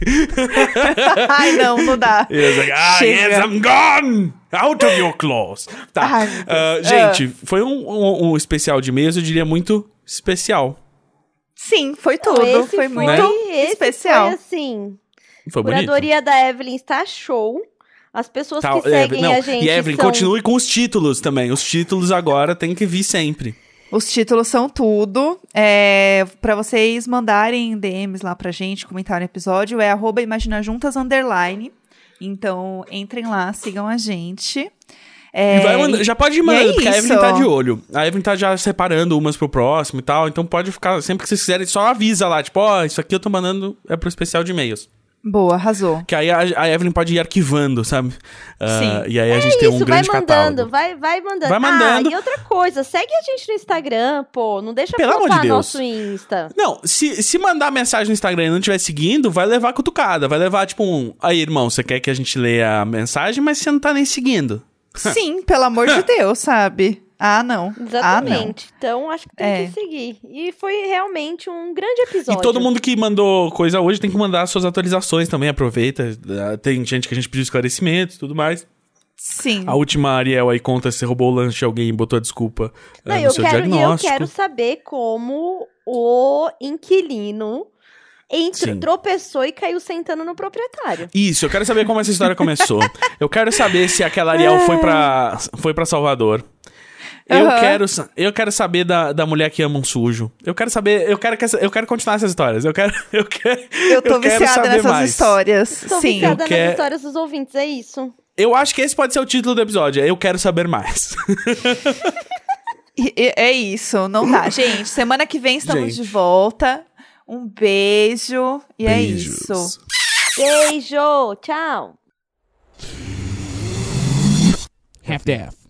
*laughs* Ai, não, não dá. E eu assim, ah, Chega. yes, I'm gone! Out of your claws. Tá. Ai, uh, gente, uh. foi um, um, um especial de mês, eu diria muito especial. Sim, foi tudo. Esse foi, muito né? especial. Foi assim foi Curadoria da Evelyn está show. As pessoas tá, que seguem não, a gente. E Evelyn, são... continue com os títulos também. Os títulos agora tem que vir sempre. Os títulos são tudo. É, para vocês mandarem DMs lá pra gente, comentar no episódio, é arroba imaginajuntas underline. Então, entrem lá, sigam a gente. É, E vai já pode ir mandando, é porque a Evelyn isso. tá de olho. A Evelyn tá já separando umas pro próximo e tal. Então pode ficar, sempre que vocês quiserem, só avisa lá. Tipo, ó, isso aqui eu tô mandando é pro especial de e-mails. Boa, arrasou. Que aí a, a Evelyn pode ir arquivando, sabe? Ah, Sim. E aí a gente tem um Isso, vai grande mandando, catálogo. vai, vai mandando. Vai mandando. Ah, e outra coisa, segue a gente no Instagram, pô. Não deixa Pelo amor de Deus. nosso Insta. Não, se, se mandar mensagem no Instagram e não estiver seguindo, vai levar cutucada. Vai levar, tipo, um. Aí, irmão, você quer que a gente leia a mensagem, mas você não tá nem seguindo. Sim, pelo amor de *laughs* Deus, sabe? Ah, não. Ah, não. Exatamente. então, acho que tem É. que seguir. E foi realmente um grande episódio. E todo mundo que mandou coisa hoje tem que mandar as suas atualizações também, aproveita. Ah, Tem gente que a gente pediu esclarecimentos e tudo mais. Sim. A última Ariel aí conta se roubou o lanche de alguém e botou a desculpa ah, Não, no eu seu quero, e eu diagnóstico. quero saber como o inquilino entrou, Sim. tropeçou e caiu sentando no proprietário. Isso, eu quero saber como essa história começou. *laughs* eu quero saber se aquela Ariel foi pra, foi pra Salvador. Eu, Aham. quero, eu quero saber da, da mulher que ama um sujo. Eu quero saber, eu quero, eu quero continuar essas histórias. Eu quero, *laughs* eu quero, Eu tô quero viciada saber nessas mais. histórias. Tô Sim. viciada eu nas histórias dos ouvintes, é isso. Eu acho que esse pode ser o título do episódio. é Eu quero saber mais. *laughs* É isso, não dá. *laughs* Gente, semana que vem estamos Gente. de volta. Um beijo. E é Beijos. isso. Beijo, tchau. Half-Death.